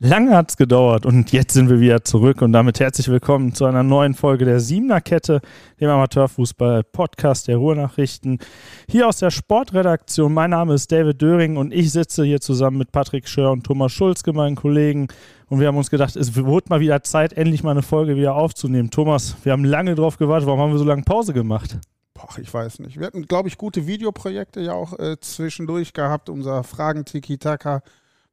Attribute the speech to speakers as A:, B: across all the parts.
A: Lange hat's gedauert und jetzt sind wir wieder zurück und damit herzlich willkommen zu einer neuen Folge der Siebener Kette, dem Amateurfußball-Podcast der Ruhrnachrichten. Hier aus der Sportredaktion. Mein Name ist David Döring und ich sitze hier zusammen mit Patrick Schör und Thomas Schulzke, meinen Kollegen. Und wir haben uns gedacht, es wird mal wieder Zeit, endlich mal eine Folge wieder aufzunehmen. Thomas, wir haben lange drauf gewartet. Warum haben wir so lange Pause gemacht?
B: Boah, ich weiß nicht. Wir hatten, glaube ich, gute Videoprojekte ja auch äh, zwischendurch gehabt. Unser Fragen-Tiki-Taka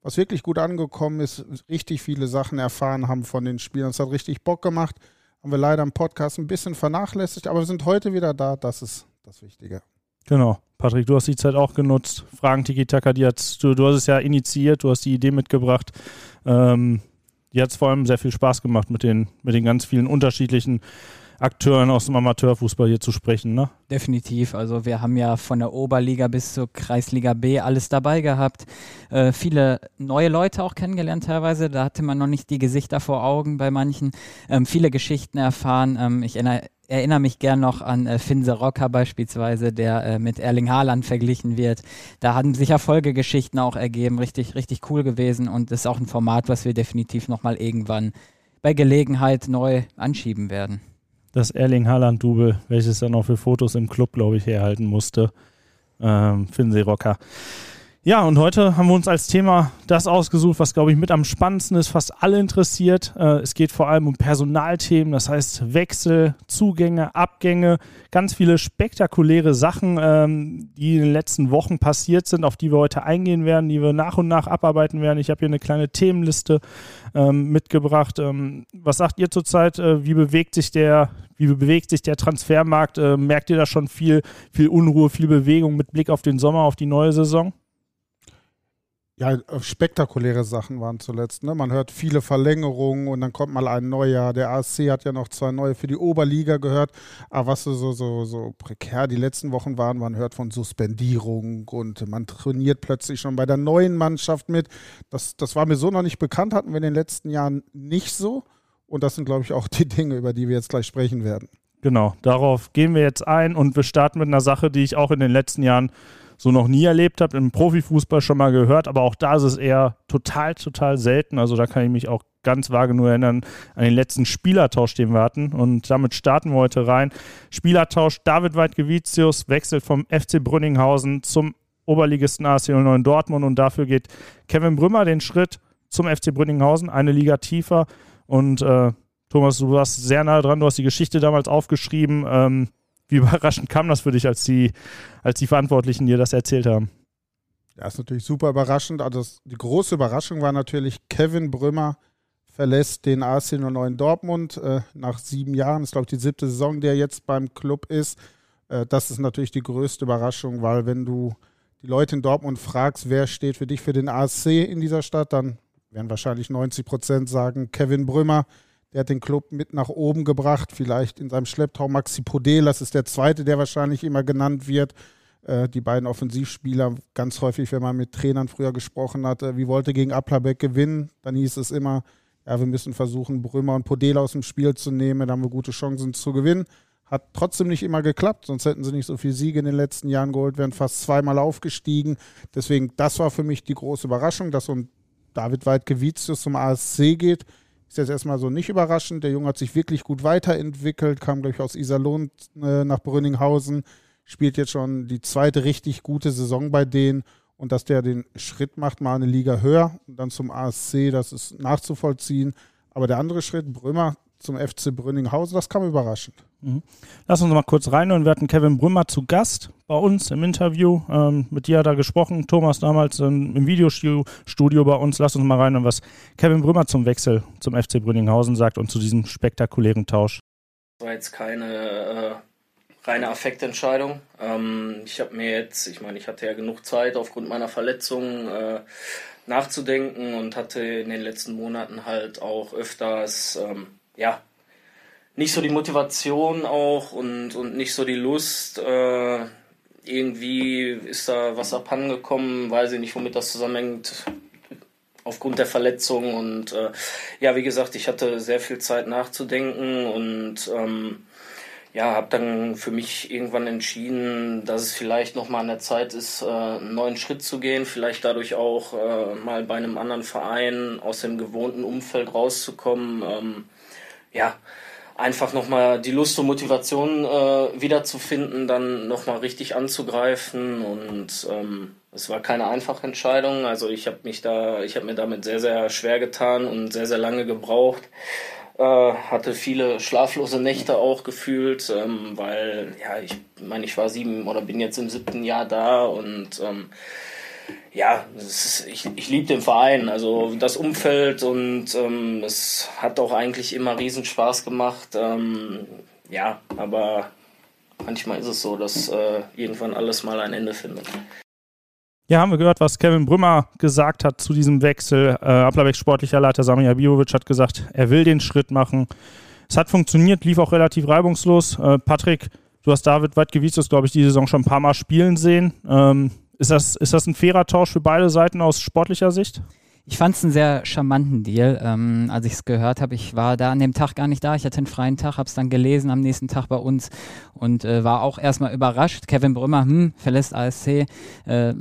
B: was wirklich gut angekommen ist, richtig viele Sachen erfahren haben von den Spielern. Es hat richtig Bock gemacht. Haben wir leider im Podcast ein bisschen vernachlässigt, aber wir sind heute wieder da. Das ist das Wichtige.
A: Genau. Patrick, du hast die Zeit auch genutzt. Fragen Tiki Taka, die hat's, du, du hast es ja initiiert, du hast die Idee mitgebracht. Ähm, die hat es vor allem sehr viel Spaß gemacht mit den, mit den ganz vielen unterschiedlichen Akteuren aus dem Amateurfußball hier zu sprechen, ne?
C: Definitiv. Also wir haben ja von der Oberliga bis zur Kreisliga B alles dabei gehabt. Äh, viele neue Leute auch kennengelernt teilweise. Da hatte man noch nicht die Gesichter vor Augen bei manchen. Ähm, viele Geschichten erfahren. Ähm, ich erinnere, erinnere mich gern noch an äh, Finse Rocker beispielsweise, der äh, mit Erling Haaland verglichen wird. Da haben sich ja Folgegeschichten auch ergeben. Richtig, richtig cool gewesen. Und ist auch ein Format, was wir definitiv nochmal irgendwann bei Gelegenheit neu anschieben werden
A: das Erling Haaland-Double, welches er noch für Fotos im Club, glaube ich, herhalten musste. Ähm, Rocker. Ja, und heute haben wir uns als Thema das ausgesucht, was, glaube ich, mit am spannendsten ist, fast alle interessiert. Äh, es geht vor allem um Personalthemen, das heißt Wechsel, Zugänge, Abgänge, ganz viele spektakuläre Sachen, ähm, die in den letzten Wochen passiert sind, auf die wir heute eingehen werden, die wir nach und nach abarbeiten werden. Ich habe hier eine kleine Themenliste ähm, mitgebracht. Ähm, was sagt ihr zurzeit? Äh, wie bewegt sich der, wie bewegt sich der Transfermarkt? Äh, merkt ihr da schon viel, viel Unruhe, viel Bewegung mit Blick auf den Sommer, auf die neue Saison?
B: Ja, äh, spektakuläre Sachen waren zuletzt. Ne? Man hört viele Verlängerungen und dann kommt mal ein neuer. Der ASC hat ja noch zwei neue für die Oberliga gehört. Aber was so, so, so prekär die letzten Wochen waren, man hört von Suspendierung und man trainiert plötzlich schon bei der neuen Mannschaft mit. Das, das war mir so noch nicht bekannt, hatten wir in den letzten Jahren nicht so. Und das sind, glaube ich, auch die Dinge, über die wir jetzt gleich sprechen werden.
A: Genau, darauf gehen wir jetzt ein und wir starten mit einer Sache, die ich auch in den letzten Jahren so noch nie erlebt habe. Im Profifußball schon mal gehört, aber auch da ist es eher total, total selten. Also da kann ich mich auch ganz vage nur erinnern an den letzten Spielertausch, den wir hatten. Und damit starten wir heute rein. Spielertausch David Weidgevicius wechselt vom FC Brünninghausen zum Oberligisten AC 09 Dortmund und dafür geht Kevin Brümmer den Schritt zum FC Brünninghausen, eine Liga tiefer. Und äh, Thomas, du warst sehr nah dran, du hast die Geschichte damals aufgeschrieben. Ähm, wie überraschend kam das für dich, als die, als die Verantwortlichen dir das erzählt haben?
B: Ja, ist natürlich super überraschend. Also das, die große Überraschung war natürlich, Kevin Brümmer verlässt den AC 09 Dortmund äh, nach sieben Jahren. Das ist, glaube ich, die siebte Saison, der jetzt beim Club ist. Äh, das ist natürlich die größte Überraschung, weil wenn du die Leute in Dortmund fragst, wer steht für dich für den AC in dieser Stadt, dann werden wahrscheinlich 90 Prozent sagen Kevin Brümmer. Der hat den Club mit nach oben gebracht, vielleicht in seinem Schlepptau Maxi Podel, das ist der zweite, der wahrscheinlich immer genannt wird. Äh, die beiden Offensivspieler, ganz häufig, wenn man mit Trainern früher gesprochen hat, äh, wie wollte gegen Applerbeck gewinnen, dann hieß es immer, ja, wir müssen versuchen, Brömer und Podel aus dem Spiel zu nehmen, da haben wir gute Chancen zu gewinnen. Hat trotzdem nicht immer geklappt, sonst hätten sie nicht so viele Siege in den letzten Jahren geholt, wären fast zweimal aufgestiegen. Deswegen, das war für mich die große Überraschung, dass so ein David Weidgewitzius zum ASC geht ist jetzt erstmal so nicht überraschend. Der Junge hat sich wirklich gut weiterentwickelt, kam, glaube aus Iserlohn äh, nach Brünninghausen, spielt jetzt schon die zweite richtig gute Saison bei denen. Und dass der den Schritt macht, mal eine Liga höher und dann zum ASC, das ist nachzuvollziehen. Aber der andere Schritt, Brümmer zum FC Brünninghausen, das kam überraschend.
A: Mhm. Lass uns mal kurz rein und wir hatten Kevin Brümmer zu Gast bei uns im Interview. Ähm, mit dir hat er gesprochen, Thomas damals ähm, im Videostudio bei uns. Lass uns mal rein und was Kevin Brümmer zum Wechsel zum FC Brünninghausen sagt und zu diesem spektakulären Tausch.
D: Das war jetzt keine äh, reine Affektentscheidung. Ähm, ich habe mir jetzt, ich meine, ich hatte ja genug Zeit aufgrund meiner Verletzung äh, nachzudenken und hatte in den letzten Monaten halt auch öfters, ähm, ja, nicht so die Motivation auch und, und nicht so die Lust. Äh, irgendwie ist da was abhandengekommen, weiß ich nicht, womit das zusammenhängt, aufgrund der Verletzung. Und äh, ja, wie gesagt, ich hatte sehr viel Zeit nachzudenken und ähm, ja, habe dann für mich irgendwann entschieden, dass es vielleicht noch mal an der Zeit ist, äh, einen neuen Schritt zu gehen, vielleicht dadurch auch äh, mal bei einem anderen Verein aus dem gewohnten Umfeld rauszukommen. Ähm, ja, einfach noch mal die Lust und Motivation äh, wiederzufinden, dann noch mal richtig anzugreifen und ähm, es war keine einfache Entscheidung. Also ich habe mich da, ich habe mir damit sehr sehr schwer getan und sehr sehr lange gebraucht. Äh, hatte viele schlaflose Nächte auch gefühlt, ähm, weil ja, ich meine, ich war sieben oder bin jetzt im siebten Jahr da und ähm, ja, ist, ich, ich liebe den Verein, also das Umfeld und ähm, es hat auch eigentlich immer riesen Spaß gemacht. Ähm, ja, aber manchmal ist es so, dass äh, irgendwann alles mal ein Ende findet.
A: Ja, haben wir gehört, was Kevin Brümmer gesagt hat zu diesem Wechsel. Äh, Applerbeck sportlicher Leiter Sami Abijovic hat gesagt, er will den Schritt machen. Es hat funktioniert, lief auch relativ reibungslos. Äh, Patrick, du hast David Weidgewicius, glaube ich, die Saison schon ein paar Mal spielen sehen. Ähm, ist, das, ist das ein fairer Tausch für beide Seiten aus sportlicher Sicht?
C: Ich fand es einen sehr charmanten Deal. Ähm, als ich es gehört habe, ich war da an dem Tag gar nicht da. Ich hatte einen freien Tag, habe es dann gelesen am nächsten Tag bei uns und äh, war auch erstmal überrascht. Kevin Brümmer, hm, verlässt ASC. Äh,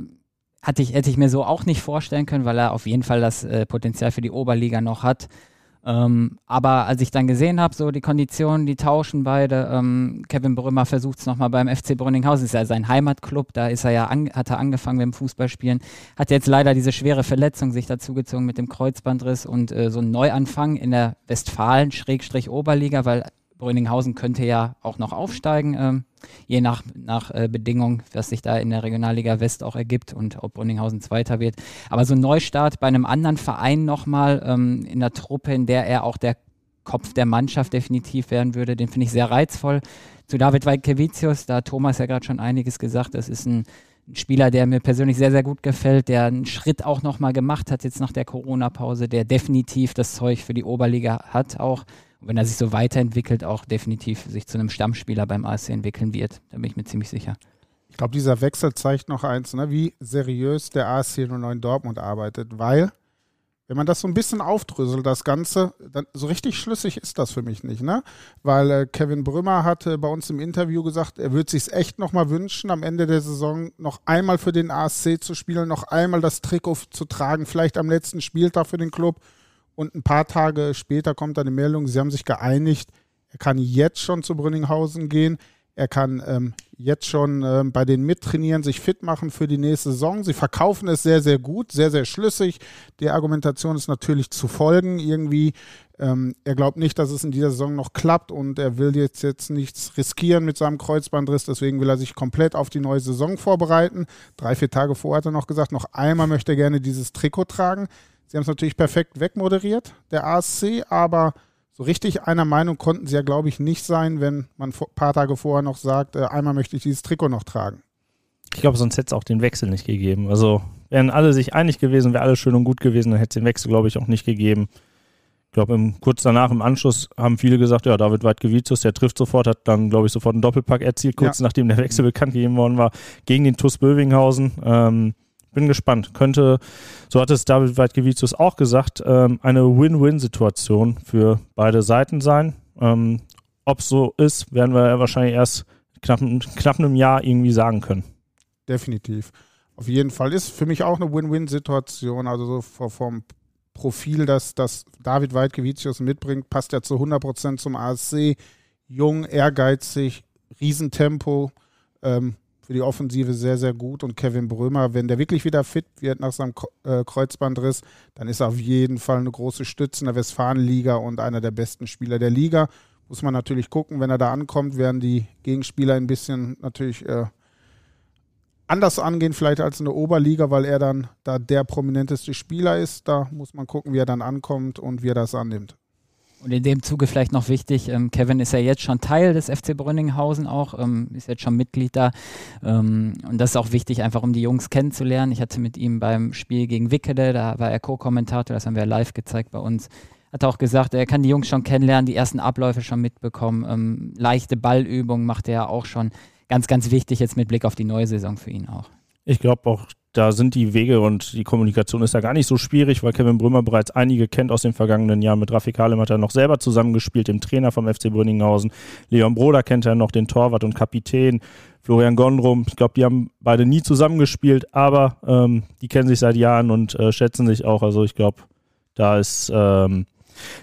C: hatte ich, hätte ich mir so auch nicht vorstellen können, weil er auf jeden Fall das äh, Potenzial für die Oberliga noch hat. Ähm, aber als ich dann gesehen habe, so die Konditionen, die tauschen beide, ähm, Kevin Brümmer versucht es nochmal beim FC Brünninghausen, ist ja sein Heimatclub, da ist er ja an, hat er angefangen mit dem Fußballspielen, hat jetzt leider diese schwere Verletzung sich dazugezogen mit dem Kreuzbandriss und äh, so einen Neuanfang in der Westfalen-Oberliga, weil Brünninghausen könnte ja auch noch aufsteigen, ähm, je nach, nach äh, Bedingung, was sich da in der Regionalliga West auch ergibt und ob Brünninghausen Zweiter wird. Aber so ein Neustart bei einem anderen Verein nochmal ähm, in der Truppe, in der er auch der Kopf der Mannschaft definitiv werden würde, den finde ich sehr reizvoll. Zu David Weidkevicius, da hat Thomas ja gerade schon einiges gesagt, das ist ein Spieler, der mir persönlich sehr, sehr gut gefällt, der einen Schritt auch nochmal gemacht hat jetzt nach der Corona-Pause, der definitiv das Zeug für die Oberliga hat auch wenn er sich so weiterentwickelt, auch definitiv sich zu einem Stammspieler beim ASC entwickeln wird. Da bin ich mir ziemlich sicher.
B: Ich glaube, dieser Wechsel zeigt noch eins, ne, wie seriös der ASC 09 Dortmund arbeitet, weil wenn man das so ein bisschen aufdröselt, das Ganze, dann so richtig schlüssig ist das für mich nicht, ne? Weil äh, Kevin Brümmer hatte bei uns im Interview gesagt, er würde sich echt nochmal wünschen, am Ende der Saison noch einmal für den ASC zu spielen, noch einmal das Trikot zu tragen, vielleicht am letzten Spieltag für den Club und ein paar Tage später kommt dann die Meldung, sie haben sich geeinigt, er kann jetzt schon zu Brünninghausen gehen. Er kann ähm, jetzt schon ähm, bei den mittrainieren, sich fit machen für die nächste Saison. Sie verkaufen es sehr, sehr gut, sehr, sehr schlüssig. Die Argumentation ist natürlich zu folgen. Irgendwie, ähm, er glaubt nicht, dass es in dieser Saison noch klappt und er will jetzt, jetzt nichts riskieren mit seinem Kreuzbandriss. Deswegen will er sich komplett auf die neue Saison vorbereiten. Drei, vier Tage vorher hat er noch gesagt, noch einmal möchte er gerne dieses Trikot tragen. Sie haben es natürlich perfekt wegmoderiert, der ASC, aber so richtig einer Meinung konnten sie ja, glaube ich, nicht sein, wenn man ein paar Tage vorher noch sagt, äh, einmal möchte ich dieses Trikot noch tragen.
A: Ich glaube, sonst hätte es auch den Wechsel nicht gegeben. Also wären alle sich einig gewesen, wäre alles schön und gut gewesen, dann hätte es den Wechsel, glaube ich, auch nicht gegeben. Ich glaube, kurz danach im Anschluss haben viele gesagt, ja, David Weidgevicius, der trifft sofort, hat dann, glaube ich, sofort einen Doppelpack erzielt, kurz ja. nachdem der Wechsel bekannt gegeben worden war, gegen den TuS Bövinghausen. Ähm, bin gespannt. Könnte, so hat es David Weidgevicius auch gesagt, ähm, eine Win-Win-Situation für beide Seiten sein. Ähm, Ob so ist, werden wir wahrscheinlich erst knapp, knapp einem Jahr irgendwie sagen können.
B: Definitiv. Auf jeden Fall ist für mich auch eine Win-Win-Situation. Also so vom Profil, das, das David Weidgevicius mitbringt, passt ja zu 100% zum ASC. Jung, ehrgeizig, Riesentempo. Ähm, für die Offensive sehr, sehr gut. Und Kevin Brömer, wenn der wirklich wieder fit wird nach seinem äh, Kreuzbandriss, dann ist er auf jeden Fall eine große Stütze in der Westfalenliga und einer der besten Spieler der Liga. Muss man natürlich gucken, wenn er da ankommt, werden die Gegenspieler ein bisschen natürlich äh, anders angehen, vielleicht als in der Oberliga, weil er dann da der prominenteste Spieler ist. Da muss man gucken, wie er dann ankommt und wie er das annimmt.
C: Und in dem Zuge vielleicht noch wichtig, ähm, Kevin ist ja jetzt schon Teil des FC Brünninghausen auch, ähm, ist jetzt schon Mitglied da. Ähm, und das ist auch wichtig, einfach um die Jungs kennenzulernen. Ich hatte mit ihm beim Spiel gegen Wickede, da war er Co-Kommentator, das haben wir live gezeigt bei uns. Hat auch gesagt, er kann die Jungs schon kennenlernen, die ersten Abläufe schon mitbekommen. Ähm, leichte Ballübungen macht er auch schon. Ganz, ganz wichtig jetzt mit Blick auf die neue Saison für ihn auch.
A: Ich glaube auch, da sind die Wege und die Kommunikation ist ja gar nicht so schwierig, weil Kevin Brümmer bereits einige kennt aus den vergangenen Jahren. Mit Rafik Halem hat er noch selber zusammengespielt, dem Trainer vom FC Brünninghausen. Leon Broder kennt er noch, den Torwart und Kapitän. Florian Gondrum, ich glaube, die haben beide nie zusammengespielt, aber ähm, die kennen sich seit Jahren und äh, schätzen sich auch. Also ich glaube, da ist ähm,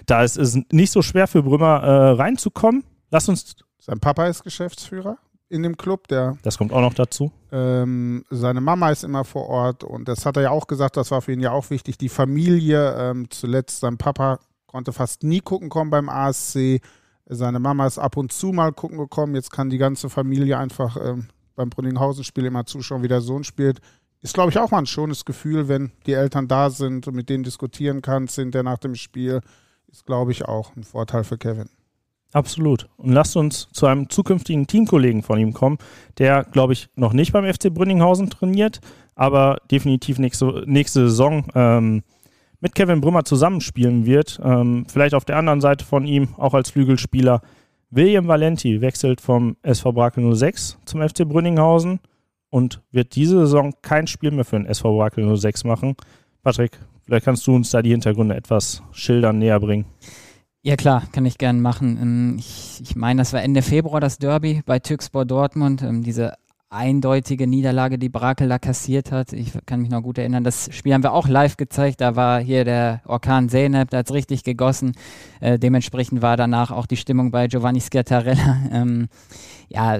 A: da ist es nicht so schwer für Brümmer äh, reinzukommen. Lass uns.
B: Sein Papa ist Geschäftsführer in dem Club. Der,
A: das kommt auch noch dazu.
B: Ähm, seine Mama ist immer vor Ort und das hat er ja auch gesagt, das war für ihn ja auch wichtig. Die Familie, ähm, zuletzt sein Papa konnte fast nie gucken kommen beim ASC. Seine Mama ist ab und zu mal gucken gekommen. Jetzt kann die ganze Familie einfach ähm, beim Brünninghausen-Spiel immer zuschauen, wie der Sohn spielt. Ist, glaube ich, auch mal ein schönes Gefühl, wenn die Eltern da sind und mit denen diskutieren kannst, sind der nach dem Spiel. Ist, glaube ich, auch ein Vorteil für Kevin.
A: Absolut. Und lasst uns zu einem zukünftigen Teamkollegen von ihm kommen, der, glaube ich, noch nicht beim FC Brünninghausen trainiert, aber definitiv nächste, nächste Saison ähm, mit Kevin Brümmer zusammenspielen wird. Ähm, vielleicht auf der anderen Seite von ihm, auch als Flügelspieler. William Valenti wechselt vom SV Brakel 06 zum FC Brünninghausen und wird diese Saison kein Spiel mehr für den SV Brakel 06 machen. Patrick, vielleicht kannst du uns da die Hintergründe etwas schildern, näher bringen.
C: Ja klar, kann ich gerne machen. Ähm, ich, ich meine, das war Ende Februar das Derby bei Türkspor Dortmund. Ähm, diese eindeutige Niederlage, die Brakel da kassiert hat. Ich kann mich noch gut erinnern, das Spiel haben wir auch live gezeigt. Da war hier der Orkan Zeynep, da hat es richtig gegossen. Äh, dementsprechend war danach auch die Stimmung bei Giovanni Schiattarella. Ähm, ja,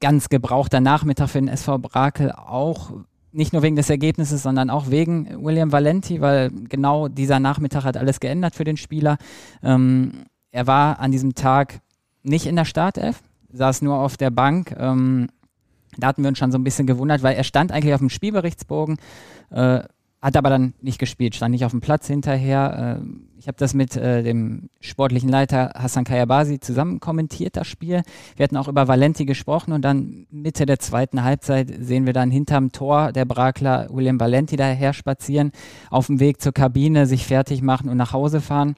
C: ganz gebrauchter Nachmittag für den SV Brakel auch nicht nur wegen des Ergebnisses, sondern auch wegen William Valenti, weil genau dieser Nachmittag hat alles geändert für den Spieler. Ähm, er war an diesem Tag nicht in der Startelf, saß nur auf der Bank. Ähm, da hatten wir uns schon so ein bisschen gewundert, weil er stand eigentlich auf dem Spielberichtsbogen, äh, hat aber dann nicht gespielt, stand nicht auf dem Platz hinterher. Äh, ich habe das mit äh, dem sportlichen Leiter Hassan Kayabasi zusammen kommentiert, das Spiel. Wir hatten auch über Valenti gesprochen und dann Mitte der zweiten Halbzeit sehen wir dann hinterm Tor der Brakler William Valenti daher spazieren, auf dem Weg zur Kabine sich fertig machen und nach Hause fahren.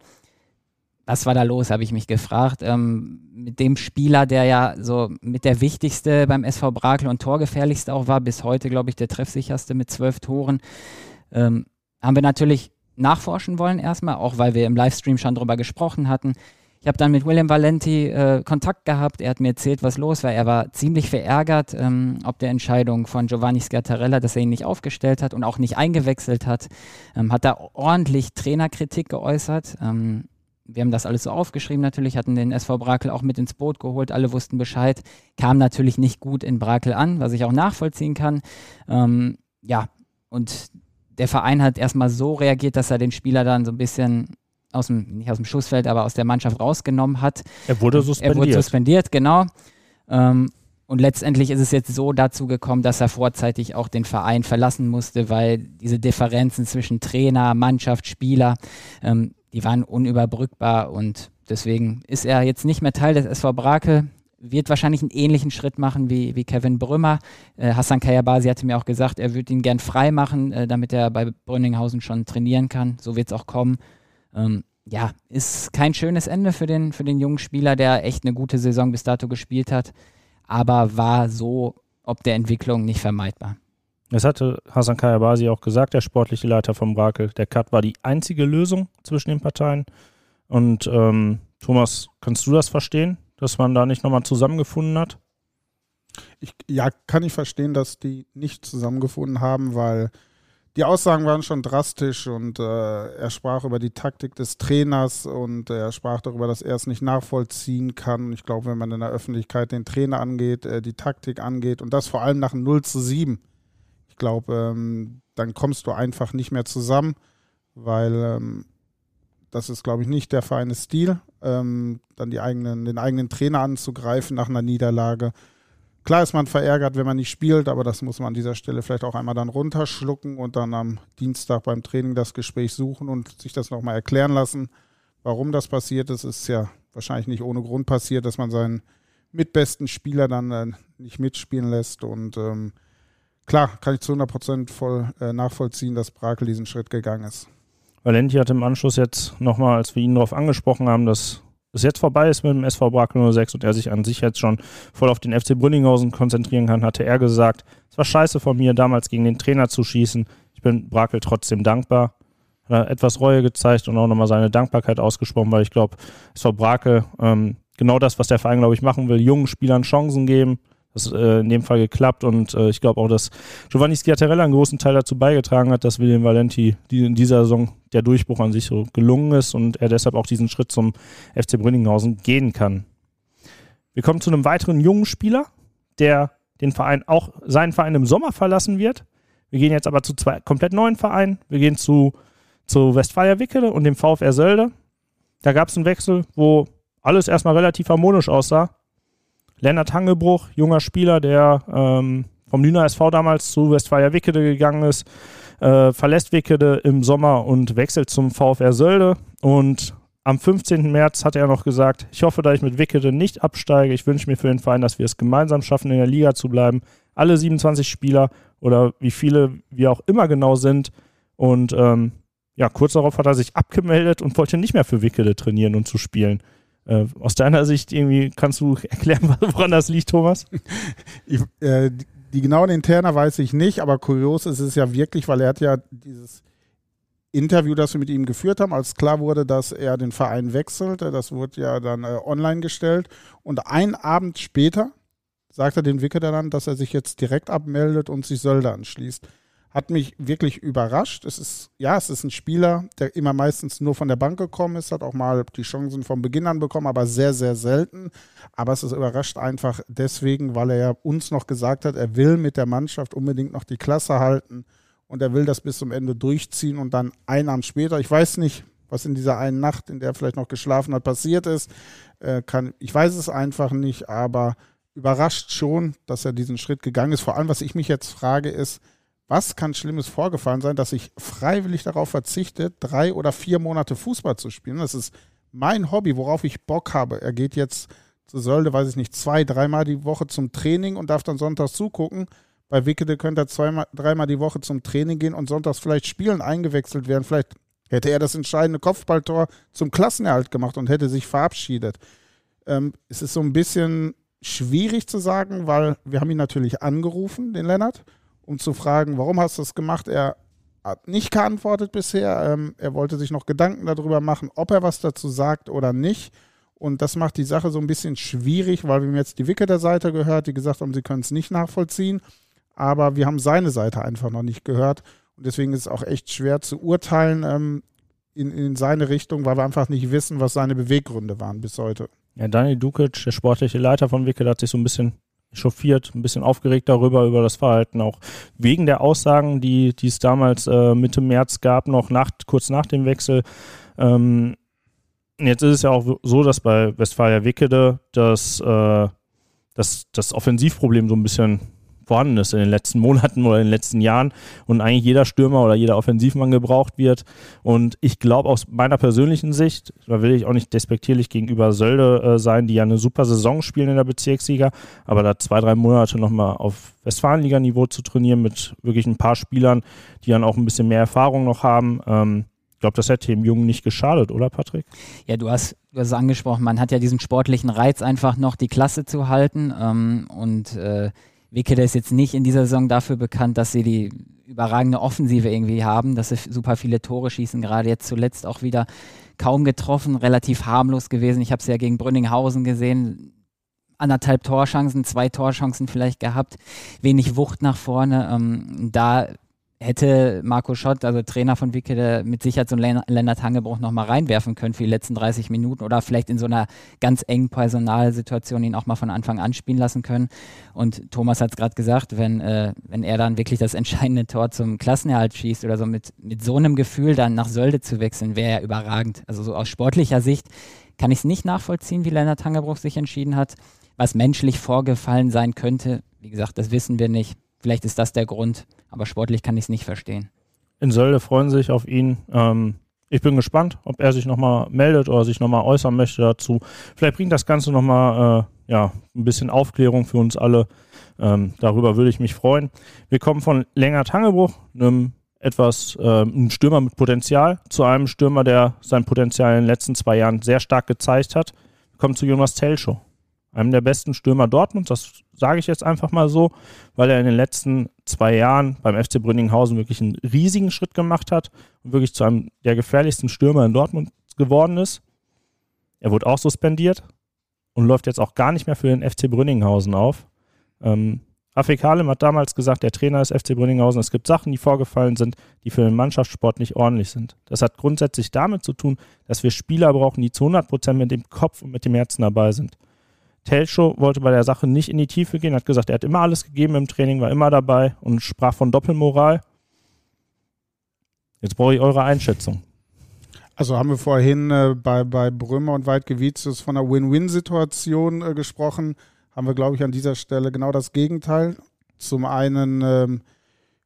C: Was war da los, habe ich mich gefragt. Ähm, mit dem Spieler, der ja so mit der wichtigste beim SV Brakel und torgefährlichste auch war, bis heute, glaube ich, der treffsicherste mit zwölf Toren, ähm, haben wir natürlich nachforschen wollen erstmal, auch weil wir im Livestream schon drüber gesprochen hatten. Ich habe dann mit William Valenti äh, Kontakt gehabt. Er hat mir erzählt, was los war. Er war ziemlich verärgert, ähm, ob der Entscheidung von Giovanni Scartarella, dass er ihn nicht aufgestellt hat und auch nicht eingewechselt hat. Ähm, hat da ordentlich Trainerkritik geäußert. Ähm, wir haben das alles so aufgeschrieben natürlich, hatten den SV Brakel auch mit ins Boot geholt, alle wussten Bescheid, kam natürlich nicht gut in Brakel an, was ich auch nachvollziehen kann. Ähm, ja, und der Verein hat erstmal so reagiert, dass er den Spieler dann so ein bisschen aus dem, nicht aus dem Schussfeld, aber aus der Mannschaft rausgenommen hat.
A: Er wurde suspendiert.
C: Er wurde suspendiert, genau. Ähm, und letztendlich ist es jetzt so dazu gekommen, dass er vorzeitig auch den Verein verlassen musste, weil diese Differenzen zwischen Trainer, Mannschaft, Spieler, ähm, die waren unüberbrückbar und deswegen ist er jetzt nicht mehr Teil des SV Brakel wird wahrscheinlich einen ähnlichen Schritt machen wie, wie Kevin Brümmer. Äh, Hassan Kayabasi hatte mir auch gesagt, er würde ihn gern frei machen, äh, damit er bei Brünninghausen schon trainieren kann. So wird es auch kommen. Ähm, ja, ist kein schönes Ende für den, für den jungen Spieler, der echt eine gute Saison bis dato gespielt hat, aber war so ob der Entwicklung nicht vermeidbar.
A: Es hatte Hassan Kayabasi auch gesagt, der sportliche Leiter vom Brakel. Der Cut war die einzige Lösung zwischen den Parteien. Und ähm, Thomas, kannst du das verstehen? Dass man da nicht nochmal zusammengefunden hat?
B: Ich, ja, kann ich verstehen, dass die nicht zusammengefunden haben, weil die Aussagen waren schon drastisch und äh, er sprach über die Taktik des Trainers und er sprach darüber, dass er es nicht nachvollziehen kann. Ich glaube, wenn man in der Öffentlichkeit den Trainer angeht, äh, die Taktik angeht und das vor allem nach 0 zu 7, ich glaube, ähm, dann kommst du einfach nicht mehr zusammen, weil ähm, das ist, glaube ich, nicht der feine Stil, ähm, dann die eigenen, den eigenen Trainer anzugreifen nach einer Niederlage. Klar ist man verärgert, wenn man nicht spielt, aber das muss man an dieser Stelle vielleicht auch einmal dann runterschlucken und dann am Dienstag beim Training das Gespräch suchen und sich das nochmal erklären lassen, warum das passiert ist. Ist ja wahrscheinlich nicht ohne Grund passiert, dass man seinen mitbesten Spieler dann äh, nicht mitspielen lässt. Und ähm, klar, kann ich zu 100 Prozent voll äh, nachvollziehen, dass Brakel diesen Schritt gegangen ist.
A: Valenti hat im Anschluss jetzt nochmal, als wir ihn darauf angesprochen haben, dass es jetzt vorbei ist mit dem SV Brakel 06 und er sich an sich jetzt schon voll auf den FC Brünninghausen konzentrieren kann, hatte er gesagt, es war scheiße von mir, damals gegen den Trainer zu schießen. Ich bin Brakel trotzdem dankbar. Hat er etwas Reue gezeigt und auch nochmal seine Dankbarkeit ausgesprochen, weil ich glaube, SV Brakel, ähm, genau das, was der Verein, glaube ich, machen will, jungen Spielern Chancen geben, das äh, in dem Fall geklappt und äh, ich glaube auch, dass Giovanni Schiattarella einen großen Teil dazu beigetragen hat, dass William Valenti die, in dieser Saison der Durchbruch an sich so gelungen ist und er deshalb auch diesen Schritt zum FC Brünninghausen gehen kann. Wir kommen zu einem weiteren jungen Spieler, der den Verein auch seinen Verein im Sommer verlassen wird. Wir gehen jetzt aber zu zwei komplett neuen Vereinen. Wir gehen zu, zu Westfalia Wickede und dem VfR Sölde. Da gab es einen Wechsel, wo alles erstmal relativ harmonisch aussah. Lennart Hangebruch, junger Spieler, der ähm, vom Lüner SV damals zu Westfalia Wickede gegangen ist, äh, verlässt Wickede im Sommer und wechselt zum VfR Sölde. Und am 15. März hat er noch gesagt, ich hoffe, dass ich mit Wickede nicht absteige. Ich wünsche mir für den Verein, dass wir es gemeinsam schaffen, in der Liga zu bleiben. Alle 27 Spieler oder wie viele wir auch immer genau sind. Und ähm, ja, kurz darauf hat er sich abgemeldet und wollte nicht mehr für Wickede trainieren und zu spielen. Äh, aus deiner Sicht irgendwie kannst du erklären, woran das liegt, Thomas?
B: Ich, äh, die, genauen Interner weiß ich nicht, aber kurios ist es ja wirklich, weil er hat ja dieses Interview, das wir mit ihm geführt haben, als klar wurde, dass er den Verein wechselte, das wurde ja dann äh, online gestellt und ein Abend später sagt er den Wicker dann, dass er sich jetzt direkt abmeldet und sich Sölde anschließt hat mich wirklich überrascht. Es ist, ja, es ist ein Spieler, der immer meistens nur von der Bank gekommen ist, hat auch mal die Chancen vom Beginn an bekommen, aber sehr, sehr selten. Aber es ist überrascht einfach deswegen, weil er ja uns noch gesagt hat, er will mit der Mannschaft unbedingt noch die Klasse halten und er will das bis zum Ende durchziehen und dann ein Abend später, ich weiß nicht, was in dieser einen Nacht, in der er vielleicht noch geschlafen hat, passiert ist. Äh, kann, ich weiß es einfach nicht, aber überrascht schon, dass er diesen Schritt gegangen ist. Vor allem, was ich mich jetzt frage, ist, was kann Schlimmes vorgefallen sein, dass ich freiwillig darauf verzichte, drei oder vier Monate Fußball zu spielen? Das ist mein Hobby, worauf ich Bock habe. Er geht jetzt zu Sölde, weiß ich nicht, zwei, dreimal die Woche zum Training und darf dann sonntags zugucken. Bei Wickede könnte er zweimal, dreimal die Woche zum Training gehen und sonntags vielleicht spielen, eingewechselt werden. Vielleicht hätte er das entscheidende Kopfballtor zum Klassenerhalt gemacht und hätte sich verabschiedet. Ähm, es ist so ein bisschen schwierig zu sagen, weil wir haben ihn natürlich angerufen, den Lennart, um zu fragen, warum hast du das gemacht? Er hat nicht geantwortet bisher. Ähm, er wollte sich noch Gedanken darüber machen, ob er was dazu sagt oder nicht. Und das macht die Sache so ein bisschen schwierig, weil wir haben jetzt die Wicke der Seite gehört, die gesagt haben, sie können es nicht nachvollziehen. Aber wir haben seine Seite einfach noch nicht gehört. Und deswegen ist es auch echt schwer zu urteilen ähm, in, in seine Richtung, weil wir einfach nicht wissen, was seine Beweggründe waren bis heute.
A: Ja, Daniel Dukic, der sportliche Leiter von Wickel, hat sich so ein bisschen chauffiert, ein bisschen aufgeregt darüber, über das Verhalten, auch wegen der Aussagen, die, die es damals äh, Mitte März gab, noch nach, kurz nach dem Wechsel. Ähm, jetzt ist es ja auch so, dass bei Westfalia Wickede das, äh, das, das Offensivproblem so ein bisschen vorhanden ist in den letzten Monaten oder in den letzten Jahren und eigentlich jeder Stürmer oder jeder Offensivmann gebraucht wird. Und ich glaube aus meiner persönlichen Sicht, da will ich auch nicht despektierlich gegenüber Sölde äh, sein, die ja eine super Saison spielen in der Bezirksliga, aber da zwei, drei Monate nochmal auf Westfalenliga-Niveau zu trainieren mit wirklich ein paar Spielern, die dann auch ein bisschen mehr Erfahrung noch haben. Ähm, ich glaube, das hätte dem Jungen nicht geschadet, oder Patrick?
C: Ja, du hast, du hast es angesprochen, man hat ja diesen sportlichen Reiz, einfach noch die Klasse zu halten. Ähm, und äh, Wickede ist jetzt nicht in dieser Saison dafür bekannt, dass sie die überragende Offensive irgendwie haben, dass sie super viele Tore schießen, gerade jetzt zuletzt auch wieder kaum getroffen, relativ harmlos gewesen. Ich habe es ja gegen Brünninghausen gesehen, anderthalb Torchancen, zwei Torchancen vielleicht gehabt, wenig Wucht nach vorne. Ähm, da hätte Marco Schott, also Trainer von Wickede, mit Sicherheit so einen Lennart Hangebruch nochmal reinwerfen können für die letzten 30 Minuten oder vielleicht in so einer ganz engen Personalsituation ihn auch mal von Anfang an spielen lassen können. Und Thomas hat es gerade gesagt, wenn, äh, wenn er dann wirklich das entscheidende Tor zum Klassenerhalt schießt oder so mit, mit so einem Gefühl dann nach Sölde zu wechseln, wäre er überragend. Also so aus sportlicher Sicht kann ich es nicht nachvollziehen, wie Lennart Hangebruch sich entschieden hat. Was menschlich vorgefallen sein könnte, wie gesagt, das wissen wir nicht. Vielleicht ist das der Grund, aber sportlich kann ich es nicht verstehen.
A: In Sölde freuen sich auf ihn. Ähm, ich bin gespannt, ob er sich nochmal meldet oder sich nochmal äußern möchte dazu. Vielleicht bringt das Ganze nochmal äh, ja, ein bisschen Aufklärung für uns alle. Ähm, darüber würde ich mich freuen. Wir kommen von Länger Tangebruch, einem etwas äh, ein Stürmer mit Potenzial, zu einem Stürmer, der sein Potenzial in den letzten zwei Jahren sehr stark gezeigt hat. kommt zu Jonas Telschow, einem der besten Stürmer Dortmunds. Das sage ich jetzt einfach mal so, weil er in den letzten zwei Jahren beim FC Brünninghausen wirklich einen riesigen Schritt gemacht hat und wirklich zu einem der gefährlichsten Stürmer in Dortmund geworden ist. Er wurde auch suspendiert und läuft jetzt auch gar nicht mehr für den FC Brünninghausen auf. Ähm, Afik hat damals gesagt, der Trainer des FC Brünninghausen, es gibt Sachen, die vorgefallen sind, die für den Mannschaftssport nicht ordentlich sind. Das hat grundsätzlich damit zu tun, dass wir Spieler brauchen, die zu 100 Prozent mit dem Kopf und mit dem Herzen dabei sind. Telschow wollte bei der Sache nicht in die Tiefe gehen, hat gesagt, er hat immer alles gegeben im Training, war immer dabei und sprach von Doppelmoral. Jetzt brauche ich eure Einschätzung.
B: Also haben wir vorhin äh, bei, bei Brümmer und Weidgewietzus von einer Win-Win-Situation äh, gesprochen haben wir, glaube ich, an dieser Stelle genau das Gegenteil. Zum einen ähm,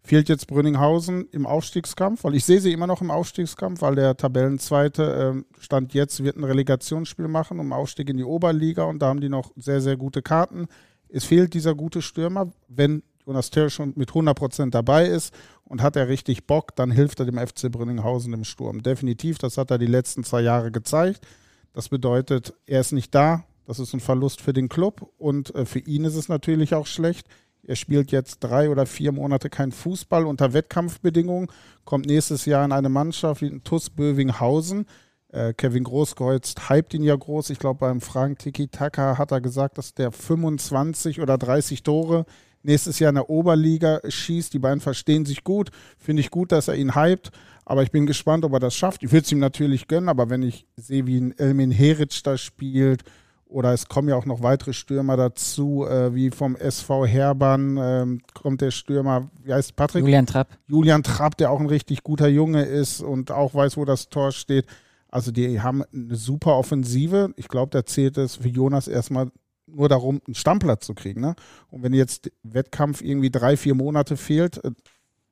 B: fehlt jetzt Brünninghausen im Aufstiegskampf, weil ich sehe sie immer noch im Aufstiegskampf, weil der Tabellenzweite ähm, Stand jetzt wird ein Relegationsspiel machen um Aufstieg in die Oberliga und da haben die noch sehr, sehr gute Karten. Es fehlt dieser gute Stürmer. Wenn Jonas Till schon mit 100 Prozent dabei ist und hat er richtig Bock, dann hilft er dem FC Brünninghausen im Sturm. Definitiv, das hat er die letzten zwei Jahre gezeigt. Das bedeutet, er ist nicht da, das ist ein Verlust für den Club und äh, für ihn ist es natürlich auch schlecht. Er spielt jetzt drei oder vier Monate kein Fußball unter Wettkampfbedingungen, kommt nächstes Jahr in eine Mannschaft wie in TuS Bövinghausen. Äh, Kevin Großkreuz hypt ihn ja groß. Ich glaube, beim Frank Tiki Taka hat er gesagt, dass der 25 oder 30 Tore nächstes Jahr in der Oberliga schießt. Die beiden verstehen sich gut. Finde ich gut, dass er ihn hypt. Aber ich bin gespannt, ob er das schafft. Ich würde es ihm natürlich gönnen, aber wenn ich sehe, wie ein Elmin Heric da spielt oder es kommen ja auch noch weitere Stürmer dazu, äh, wie vom SV Herbann ähm, kommt der Stürmer, wie heißt Patrick?
C: Julian Trapp.
B: Julian Trapp, der auch ein richtig guter Junge ist und auch weiß, wo das Tor steht. Also die haben eine super Offensive. Ich glaube, da zählt es für Jonas erstmal nur darum, einen Stammplatz zu kriegen. Ne? Und wenn jetzt Wettkampf irgendwie drei, vier Monate fehlt, äh,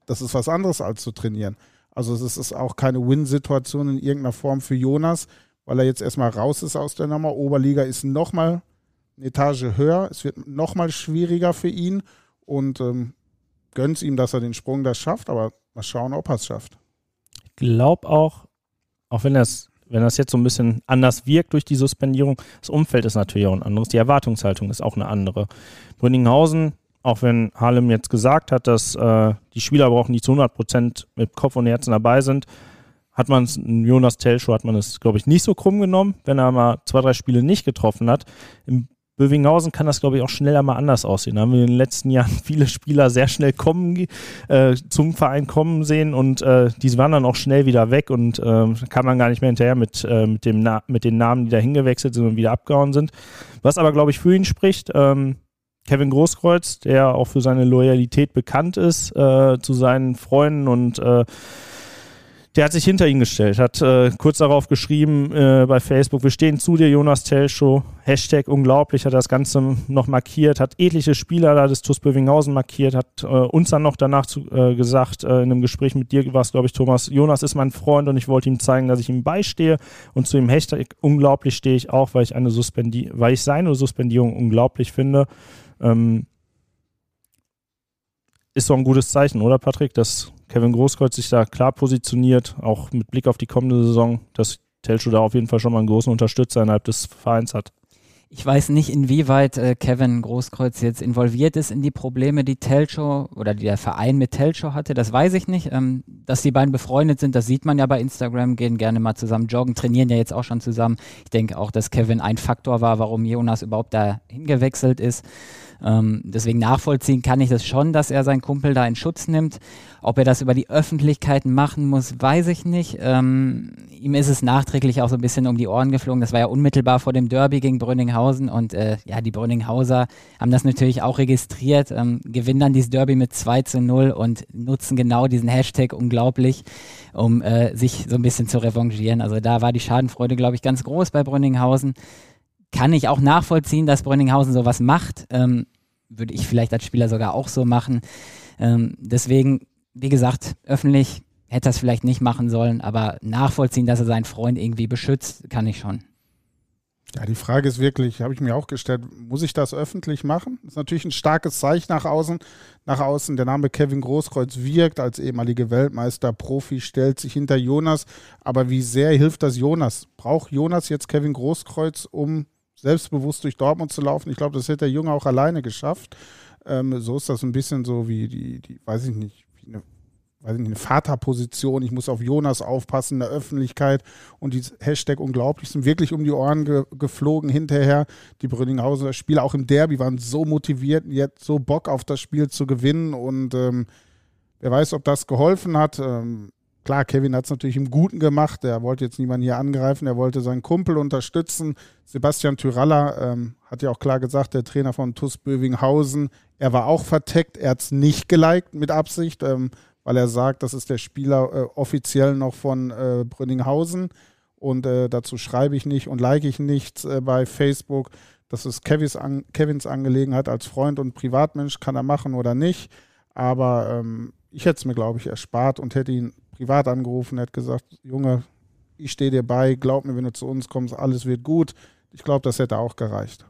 B: das ist was anderes als zu trainieren. Also es ist auch keine Win-Situation in irgendeiner Form für Jonas weil er jetzt erstmal raus ist aus der Nummer. Oberliga ist nochmal eine Etage höher. Es wird nochmal schwieriger für ihn und ähm, gönnt ihm, dass er den Sprung da schafft, aber mal schauen, ob er es schafft.
A: Ich glaube auch, auch wenn das, wenn das jetzt so ein bisschen anders wirkt durch die Suspendierung, das Umfeld ist natürlich auch ein anderes, die Erwartungshaltung ist auch eine andere. Brünninghausen, auch wenn Harlem jetzt gesagt hat, dass äh, die Spieler brauchen, die zu 100 Prozent mit Kopf und Herzen dabei sind, hat man es, Jonas Telschow hat man es, glaube ich, nicht so krumm genommen, wenn er mal zwei, drei Spiele nicht getroffen hat. Im Bövinghausen kann das, glaube ich, auch schneller mal anders aussehen. Da haben wir in den letzten Jahren viele Spieler sehr schnell kommen, äh, zum Verein kommen sehen und äh, die waren dann auch schnell wieder weg und äh, kam man gar nicht mehr hinterher mit, äh, mit, dem mit den Namen, die da hingewechselt sind und wieder abgehauen sind. Was aber, glaube ich, für ihn spricht, ähm, Kevin Großkreuz, der auch für seine Loyalität bekannt ist äh, zu seinen Freunden und äh, der hat sich hinter ihn gestellt, hat äh, kurz darauf geschrieben äh, bei Facebook, wir stehen zu dir, Jonas Telschow. Hashtag unglaublich, hat das Ganze noch markiert, hat etliche Spieler da des TuS Bövinghausen markiert, hat äh, uns dann noch danach zu, äh, gesagt, äh, in einem Gespräch mit dir war es, glaube ich, Thomas, Jonas ist mein Freund und ich wollte ihm zeigen, dass ich ihm beistehe. Und zu dem Hashtag unglaublich stehe ich auch, weil ich eine Suspendi weil ich seine Suspendierung unglaublich finde. Ähm, ist so ein gutes Zeichen, oder Patrick, dass Kevin Großkreuz sich da klar positioniert, auch mit Blick auf die kommende Saison, dass Telschow da auf jeden Fall schon mal einen großen Unterstützer innerhalb des Vereins hat.
C: Ich weiß nicht, inwieweit äh, Kevin Großkreuz jetzt involviert ist in die Probleme, die Telschow oder die der Verein mit Telschow hatte. Das weiß ich nicht. Ähm, dass die beiden befreundet sind, das sieht man ja bei Instagram, gehen gerne mal zusammen joggen, trainieren ja jetzt auch schon zusammen. Ich denke auch, dass Kevin ein Faktor war, warum Jonas überhaupt da hingewechselt ist. Ähm, deswegen nachvollziehen kann ich das schon, dass er seinen Kumpel da in Schutz nimmt. Ob er das über die Öffentlichkeit machen muss, weiß ich nicht. Ähm, ihm ist es nachträglich auch so ein bisschen um die Ohren geflogen. Das war ja unmittelbar vor dem Derby gegen Brünninghausen und äh, ja, die Brünninghauser haben das natürlich auch registriert, ähm, gewinnen dann dieses Derby mit 2 zu 0 und nutzen genau diesen Hashtag unglaublich, um äh, sich so ein bisschen zu revanchieren. Also da war die Schadenfreude, glaube ich, ganz groß bei Brünninghausen kann ich auch nachvollziehen, dass Brönninghausen sowas macht. Ähm, würde ich vielleicht als Spieler sogar auch so machen. Ähm, deswegen, wie gesagt, öffentlich hätte er es vielleicht nicht machen sollen, aber nachvollziehen, dass er seinen Freund irgendwie beschützt, kann ich schon.
B: Ja, die Frage ist wirklich, habe ich mir auch gestellt, muss ich das öffentlich machen? Das ist natürlich ein starkes Zeichen nach außen. Nach außen, der Name Kevin Großkreuz wirkt als ehemalige Weltmeister, Profi, stellt sich hinter Jonas. Aber wie sehr hilft das Jonas? Braucht Jonas jetzt Kevin Großkreuz, um selbstbewusst durch Dortmund zu laufen. Ich glaube, das hätte der Junge auch alleine geschafft. Ähm, so ist das ein bisschen so wie die, die weiß ich nicht, eine, weiß ich nicht, eine Vaterposition. Ich muss auf Jonas aufpassen in der Öffentlichkeit und die Hashtag unglaublich sind wirklich um die Ohren ge geflogen hinterher. Die Brünninghauser Spieler auch im Derby waren so motiviert, jetzt so Bock auf das Spiel zu gewinnen und ähm, wer weiß, ob das geholfen hat. Ähm, Klar, Kevin hat es natürlich im Guten gemacht. Er wollte jetzt niemanden hier angreifen. Er wollte seinen Kumpel unterstützen. Sebastian Tyralla ähm, hat ja auch klar gesagt, der Trainer von TuS Bövinghausen, er war auch verteckt. Er hat es nicht geliked mit Absicht, ähm, weil er sagt, das ist der Spieler äh, offiziell noch von äh, Brünninghausen. Und äh, dazu schreibe ich nicht und like ich nichts äh, bei Facebook. Das ist Kevins, an, Kevins Angelegenheit als Freund und Privatmensch, kann er machen oder nicht. Aber ähm, ich hätte es mir, glaube ich, erspart und hätte ihn privat angerufen, er hat gesagt, Junge, ich stehe dir bei, glaub mir, wenn du zu uns kommst, alles wird gut. Ich glaube, das hätte auch gereicht.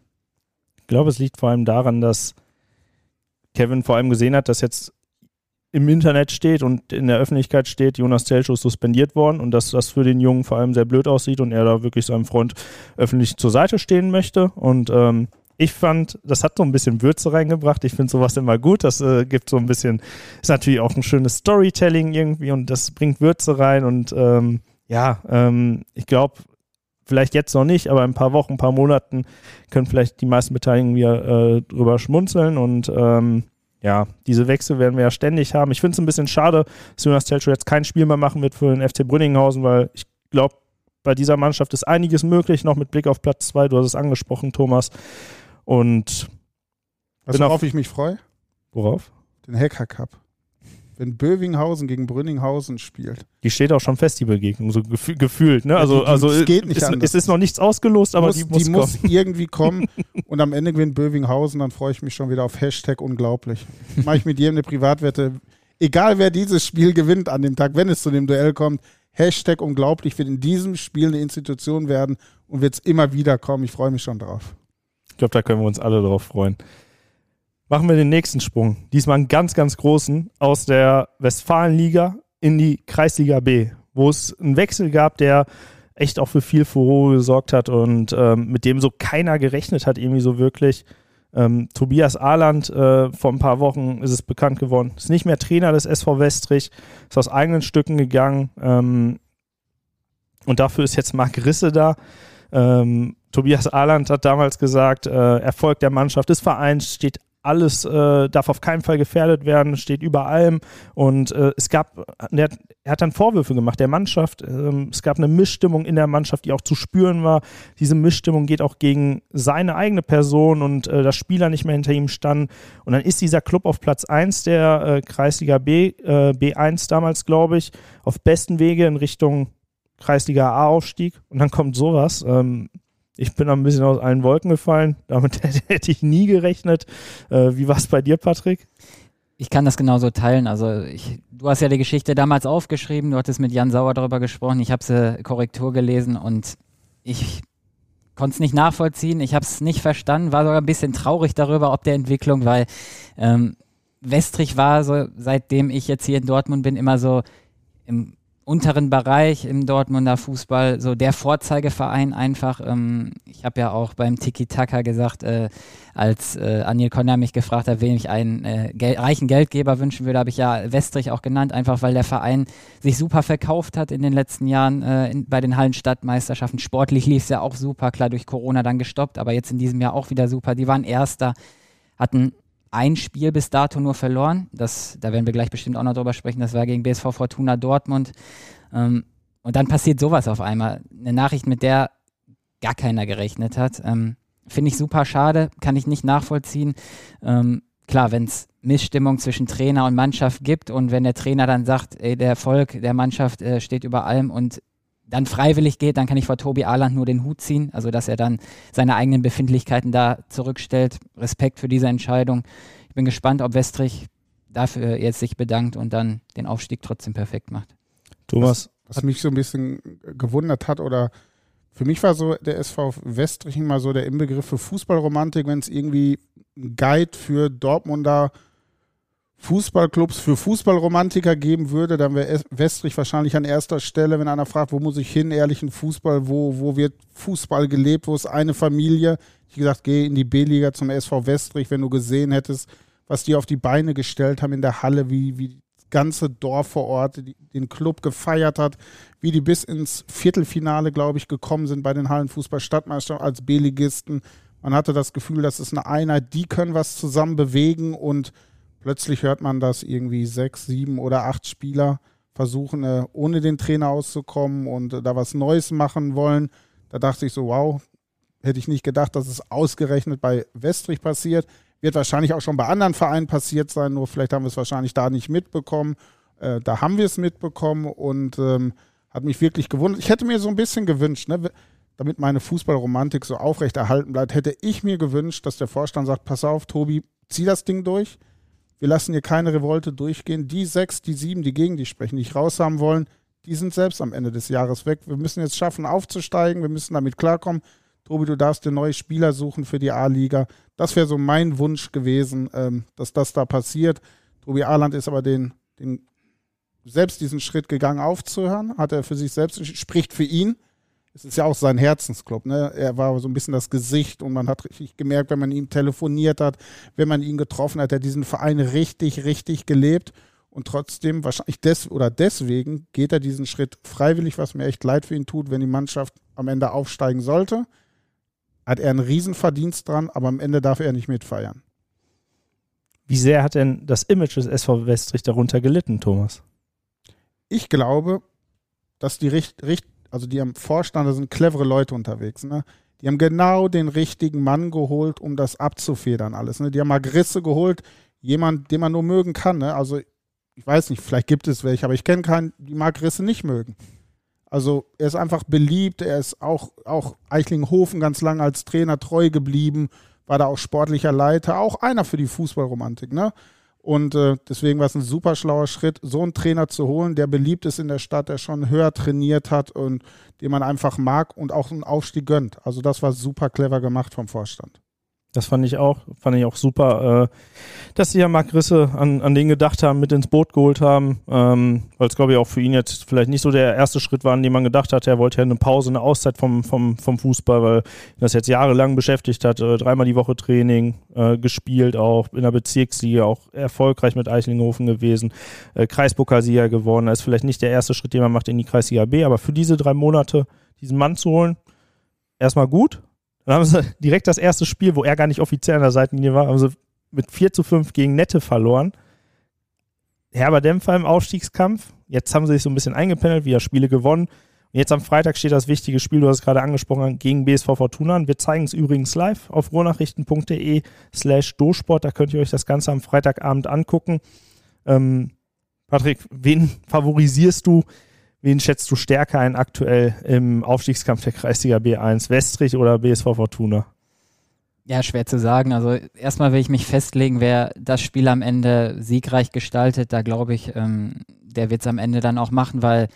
A: Ich glaube, es liegt vor allem daran, dass Kevin vor allem gesehen hat, dass jetzt im Internet steht und in der Öffentlichkeit steht, Jonas Telschow ist suspendiert worden und dass das für den Jungen vor allem sehr blöd aussieht und er da wirklich seinem Freund öffentlich zur Seite stehen möchte. Und ähm, ich fand, das hat so ein bisschen Würze reingebracht. Ich finde sowas immer gut. Das äh, gibt so ein bisschen, ist natürlich auch ein schönes Storytelling irgendwie und das bringt Würze rein. Und ähm, ja, ähm, ich glaube, vielleicht jetzt noch nicht, aber in ein paar Wochen, ein paar Monaten können vielleicht die meisten Beteiligten wieder äh, drüber schmunzeln und ähm, ja, diese Wechsel werden wir ja ständig haben. Ich finde es ein bisschen schade, dass Jonas Telschow jetzt kein Spiel mehr machen wird für den FC Brünninghausen, weil ich glaube, bei dieser Mannschaft ist einiges möglich, noch mit Blick auf Platz zwei. Du hast es angesprochen, Thomas. Und
B: weißt du, worauf ich mich freue?
A: Worauf?
B: Den Hacker Cup. Wenn Bövinghausen gegen Brünninghausen spielt.
A: Die steht auch schon fest, die Begegnung, so gef gefühlt. Ne? Also, also
B: es geht nicht
A: ist,
B: anders.
A: Es ist noch nichts ausgelost, aber
B: muss,
A: die muss,
B: die muss irgendwie kommen. Und am Ende gewinnt Bövinghausen, dann freue ich mich schon wieder auf Hashtag unglaublich. Mache ich mit jedem eine Privatwette. Egal wer dieses Spiel gewinnt an dem Tag, wenn es zu dem Duell kommt, Hashtag unglaublich wird in diesem Spiel eine Institution werden und wird es immer wieder kommen. Ich freue mich schon drauf
A: glaube, da können wir uns alle drauf freuen. Machen wir den nächsten Sprung. Diesmal einen ganz, ganz großen aus der Westfalenliga in die Kreisliga B, wo es einen Wechsel gab, der echt auch für viel Furore gesorgt hat und ähm, mit dem so keiner gerechnet hat, irgendwie so wirklich. Ähm, Tobias Ahland, äh, vor ein paar Wochen ist es bekannt geworden, ist nicht mehr Trainer des SV Westrich, ist aus eigenen Stücken gegangen ähm, und dafür ist jetzt Marc Risse da. Ähm, Tobias Ahland hat damals gesagt, äh, Erfolg der Mannschaft des Vereins steht alles äh, darf auf keinen Fall gefährdet werden, steht über allem. Und äh, es gab, er hat, er hat, dann Vorwürfe gemacht der Mannschaft. Ähm, es gab eine Missstimmung in der Mannschaft, die auch zu spüren war. Diese Missstimmung geht auch gegen seine eigene Person und äh, dass Spieler nicht mehr hinter ihm standen. Und dann ist dieser Club auf Platz 1 der äh, Kreisliga B, äh, B1 damals, glaube ich, auf besten Wege in Richtung Kreisliga A-Aufstieg. Und dann kommt sowas. Ähm, ich bin ein bisschen aus allen Wolken gefallen. Damit hätte ich nie gerechnet. Äh, wie war es bei dir, Patrick?
C: Ich kann das genauso teilen. Also ich, du hast ja die Geschichte damals aufgeschrieben, du hattest mit Jan Sauer darüber gesprochen, ich habe sie Korrektur gelesen und ich konnte es nicht nachvollziehen, ich habe es nicht verstanden, war sogar ein bisschen traurig darüber, ob der Entwicklung, weil ähm, Westrich war so, seitdem ich jetzt hier in Dortmund bin, immer so im unteren Bereich im Dortmunder Fußball, so der Vorzeigeverein einfach. Ähm, ich habe ja auch beim Tiki-Taka gesagt, äh, als äh, Anil Conner mich gefragt hat, wen ich einen äh, gel reichen Geldgeber wünschen würde, habe ich ja Westrich auch genannt, einfach weil der Verein sich super verkauft hat in den letzten Jahren äh, in, bei den Hallenstadtmeisterschaften. Sportlich lief es ja auch super, klar durch Corona dann gestoppt, aber jetzt in diesem Jahr auch wieder super. Die waren Erster, hatten ein Spiel bis dato nur verloren. Das, da werden wir gleich bestimmt auch noch drüber sprechen. Das war gegen BSV Fortuna Dortmund. Ähm, und dann passiert sowas auf einmal. Eine Nachricht, mit der gar keiner gerechnet hat. Ähm, Finde ich super schade, kann ich nicht nachvollziehen. Ähm, klar, wenn es Missstimmung zwischen Trainer und Mannschaft gibt und wenn der Trainer dann sagt, ey, der Erfolg der Mannschaft äh, steht über allem und dann freiwillig geht, dann kann ich vor Tobi Ahland nur den Hut ziehen. Also, dass er dann seine eigenen Befindlichkeiten da zurückstellt. Respekt für diese Entscheidung. Ich bin gespannt, ob Westrich dafür jetzt sich bedankt und dann den Aufstieg trotzdem perfekt macht.
B: Thomas. Was, was mich so ein bisschen gewundert hat oder für mich war so der SV Westrich immer so der Inbegriff für Fußballromantik, wenn es irgendwie ein Guide für Dortmunder Fußballclubs für Fußballromantiker geben würde, dann wäre Westrich wahrscheinlich an erster Stelle, wenn einer fragt, wo muss ich hin, ehrlichen Fußball, wo, wo wird Fußball gelebt, wo ist eine Familie. Ich gesagt, geh in die B-Liga zum SV Westrich, wenn du gesehen hättest, was die auf die Beine gestellt haben in der Halle, wie, wie das ganze Dorf vor Ort die, den Club gefeiert hat, wie die bis ins Viertelfinale, glaube ich, gekommen sind bei den Hallenfußball-Stadtmeistern als B-Ligisten. Man hatte das Gefühl, das ist eine Einheit, die können was zusammen bewegen und Plötzlich hört man, dass irgendwie sechs, sieben oder acht Spieler versuchen, äh, ohne den Trainer auszukommen und äh, da was Neues machen wollen. Da dachte ich so, wow, hätte ich nicht gedacht, dass es ausgerechnet bei Westrich passiert. Wird wahrscheinlich auch schon bei anderen Vereinen passiert sein, nur vielleicht haben wir es wahrscheinlich da nicht mitbekommen. Äh, da haben wir es mitbekommen und ähm, hat mich wirklich gewundert. Ich hätte mir so ein bisschen gewünscht, ne, damit meine Fußballromantik so aufrechterhalten bleibt, hätte ich mir gewünscht, dass der Vorstand sagt, pass auf, Tobi, zieh das Ding durch. Wir lassen hier keine Revolte durchgehen. Die sechs, die sieben, die gegen dich sprechen, die dich raushaben wollen, die sind selbst am Ende des Jahres weg. Wir müssen jetzt schaffen, aufzusteigen. Wir müssen damit klarkommen. Tobi, du darfst dir neue Spieler suchen für die A-Liga. Das wäre so mein Wunsch gewesen, ähm, dass das da passiert. Tobi Ahland ist aber den, den selbst diesen Schritt gegangen aufzuhören, hat er für sich selbst, spricht für ihn es ist ja auch sein Herzensclub. Ne? Er war so ein bisschen das Gesicht und man hat richtig gemerkt, wenn man ihm telefoniert hat, wenn man ihn getroffen hat, er hat diesen Verein richtig, richtig gelebt. Und trotzdem, wahrscheinlich des oder deswegen geht er diesen Schritt freiwillig, was mir echt leid für ihn tut, wenn die Mannschaft am Ende aufsteigen sollte. Hat er einen Riesenverdienst dran, aber am Ende darf er nicht mitfeiern.
A: Wie sehr hat denn das Image des SV Westrich darunter gelitten, Thomas?
B: Ich glaube, dass die Richt, Richt, also die am Vorstand, da sind clevere Leute unterwegs, ne? Die haben genau den richtigen Mann geholt, um das abzufedern alles. Ne? Die haben Agrisse geholt, jemand, den man nur mögen kann. Ne? Also ich weiß nicht, vielleicht gibt es welche, aber ich kenne keinen, die Margrisse nicht mögen. Also er ist einfach beliebt, er ist auch, auch Eichlinghofen ganz lange als Trainer treu geblieben, war da auch sportlicher Leiter, auch einer für die Fußballromantik. Ne? Und äh, deswegen war es ein super schlauer Schritt, so einen Trainer zu holen, der beliebt ist in der Stadt, der schon höher trainiert hat und den man einfach mag und auch einen Aufstieg gönnt. Also das war super clever gemacht vom Vorstand.
A: Das fand ich auch, fand ich auch super, äh, dass sie ja Marc Risse an, an den gedacht haben, mit ins Boot geholt haben, ähm, weil es glaube ich auch für ihn jetzt vielleicht nicht so der erste Schritt war, an dem man gedacht hat, er wollte ja eine Pause, eine Auszeit vom, vom, vom Fußball, weil das jetzt jahrelang beschäftigt hat, äh, dreimal die Woche Training, äh, gespielt auch in der Bezirksliga, auch erfolgreich mit Eichlinghofen gewesen, äh, Kreispokalsieger geworden, das ist vielleicht nicht der erste Schritt, den man macht in die Kreisliga B, aber für diese drei Monate diesen Mann zu holen, erstmal gut, dann haben sie direkt das erste Spiel, wo er gar nicht offiziell an der Seitenlinie war, haben sie mit 4 zu 5 gegen Nette verloren. Herbert Dämpfer im Aufstiegskampf. Jetzt haben sie sich so ein bisschen eingependelt, wieder Spiele gewonnen. Und jetzt am Freitag steht das wichtige Spiel, du hast es gerade angesprochen, gegen BSV Fortuna. Wir zeigen es übrigens live auf ruhrnachrichten.de slash dosport. Da könnt ihr euch das Ganze am Freitagabend angucken. Ähm, Patrick, wen favorisierst du Wen schätzt du stärker ein aktuell im Aufstiegskampf der Kreisliga B1? Westrich oder BSV Fortuna?
C: Ja, schwer zu sagen. Also erstmal will ich mich festlegen, wer das Spiel am Ende siegreich gestaltet. Da glaube ich, ähm, der wird es am Ende dann auch machen, weil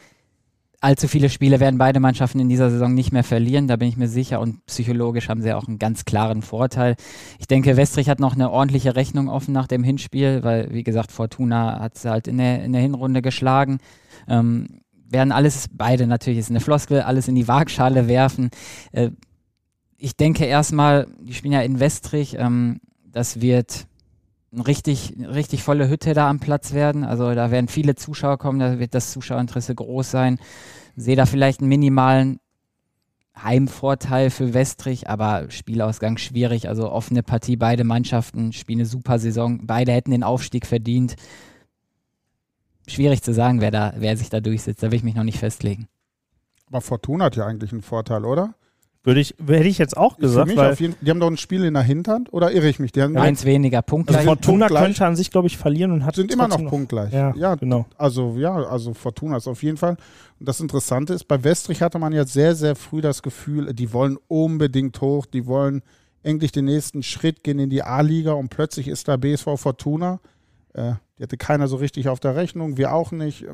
C: allzu viele Spiele werden beide Mannschaften in dieser Saison nicht mehr verlieren, da bin ich mir sicher. Und psychologisch haben sie auch einen ganz klaren Vorteil. Ich denke, Westrich hat noch eine ordentliche Rechnung offen nach dem Hinspiel, weil, wie gesagt, Fortuna hat sie halt in der, in der Hinrunde geschlagen. Ähm, werden alles, beide natürlich, ist eine Floskel, alles in die Waagschale werfen. Äh, ich denke erstmal, die spielen ja in Westrich, ähm, das wird eine richtig, richtig volle Hütte da am Platz werden. Also da werden viele Zuschauer kommen, da wird das Zuschauerinteresse groß sein. Sehe da vielleicht einen minimalen Heimvorteil für Westrich, aber Spielausgang schwierig. Also offene Partie, beide Mannschaften spielen eine super Saison. Beide hätten den Aufstieg verdient schwierig zu sagen, wer, da, wer sich da durchsetzt. Da will ich mich noch nicht festlegen.
B: Aber Fortuna hat ja eigentlich einen Vorteil, oder?
A: Würde ich, hätte ich jetzt auch gesagt. Weil
B: jeden, die haben doch ein Spiel in der Hinterhand, oder irre ich mich? Die haben
C: eins weniger, punktgleich.
A: Also Fortuna punktgleich. könnte an sich, glaube ich, verlieren und hat
B: sind immer noch punktgleich.
A: Ja, ja, genau.
B: Also ja, also Fortuna ist auf jeden Fall. Und das Interessante ist, bei Westrich hatte man jetzt sehr, sehr früh das Gefühl, die wollen unbedingt hoch, die wollen endlich den nächsten Schritt gehen in die A-Liga und plötzlich ist da BSV Fortuna. Äh, die hatte keiner so richtig auf der Rechnung, wir auch nicht.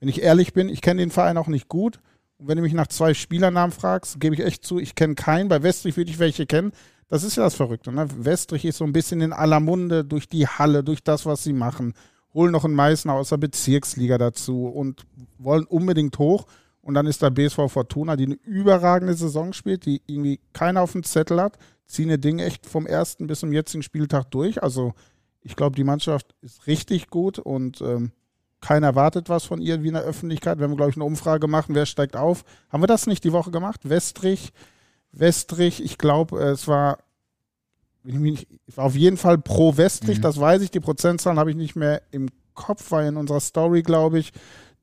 B: Wenn ich ehrlich bin, ich kenne den Verein auch nicht gut. Und wenn du mich nach zwei Spielernamen fragst, gebe ich echt zu, ich kenne keinen. Bei Westrich würde ich welche kennen. Das ist ja das Verrückte. Ne? Westrich ist so ein bisschen in aller Munde durch die Halle, durch das, was sie machen. holen noch einen Meißner aus der Bezirksliga dazu und wollen unbedingt hoch. Und dann ist da BSV Fortuna, die eine überragende Saison spielt, die irgendwie keiner auf dem Zettel hat, ziehen ihr Ding echt vom ersten bis zum jetzigen Spieltag durch. Also ich glaube, die Mannschaft ist richtig gut und ähm, keiner erwartet was von ihr wie in der Öffentlichkeit. Wir haben, glaube ich, eine Umfrage gemacht, wer steigt auf. Haben wir das nicht die Woche gemacht? Westrich, Westrich, ich glaube, es war, ich war auf jeden Fall pro Westrich, mhm. das weiß ich. Die Prozentzahlen habe ich nicht mehr im Kopf, war in unserer Story, glaube ich.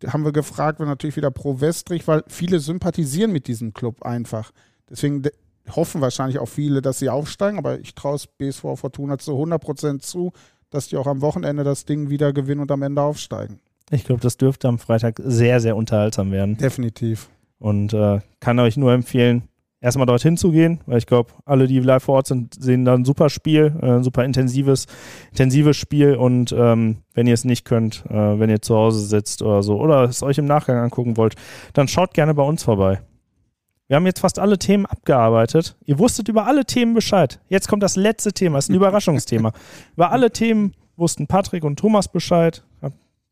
B: Haben wir gefragt, wir natürlich wieder pro Westrich, weil viele sympathisieren mit diesem Club einfach. Deswegen hoffen wahrscheinlich auch viele, dass sie aufsteigen, aber ich traue es BSV Fortuna zu 100% zu, dass die auch am Wochenende das Ding wieder gewinnen und am Ende aufsteigen.
A: Ich glaube, das dürfte am Freitag sehr, sehr unterhaltsam werden.
B: Definitiv.
A: Und äh, kann euch nur empfehlen, erstmal dorthin zu gehen, weil ich glaube, alle, die live vor Ort sind, sehen da ein super Spiel, äh, ein super intensives, intensives Spiel. Und ähm, wenn ihr es nicht könnt, äh, wenn ihr zu Hause sitzt oder so, oder es euch im Nachgang angucken wollt, dann schaut gerne bei uns vorbei. Wir haben jetzt fast alle Themen abgearbeitet. Ihr wusstet über alle Themen Bescheid. Jetzt kommt das letzte Thema, das ist ein Überraschungsthema. über alle Themen wussten Patrick und Thomas Bescheid.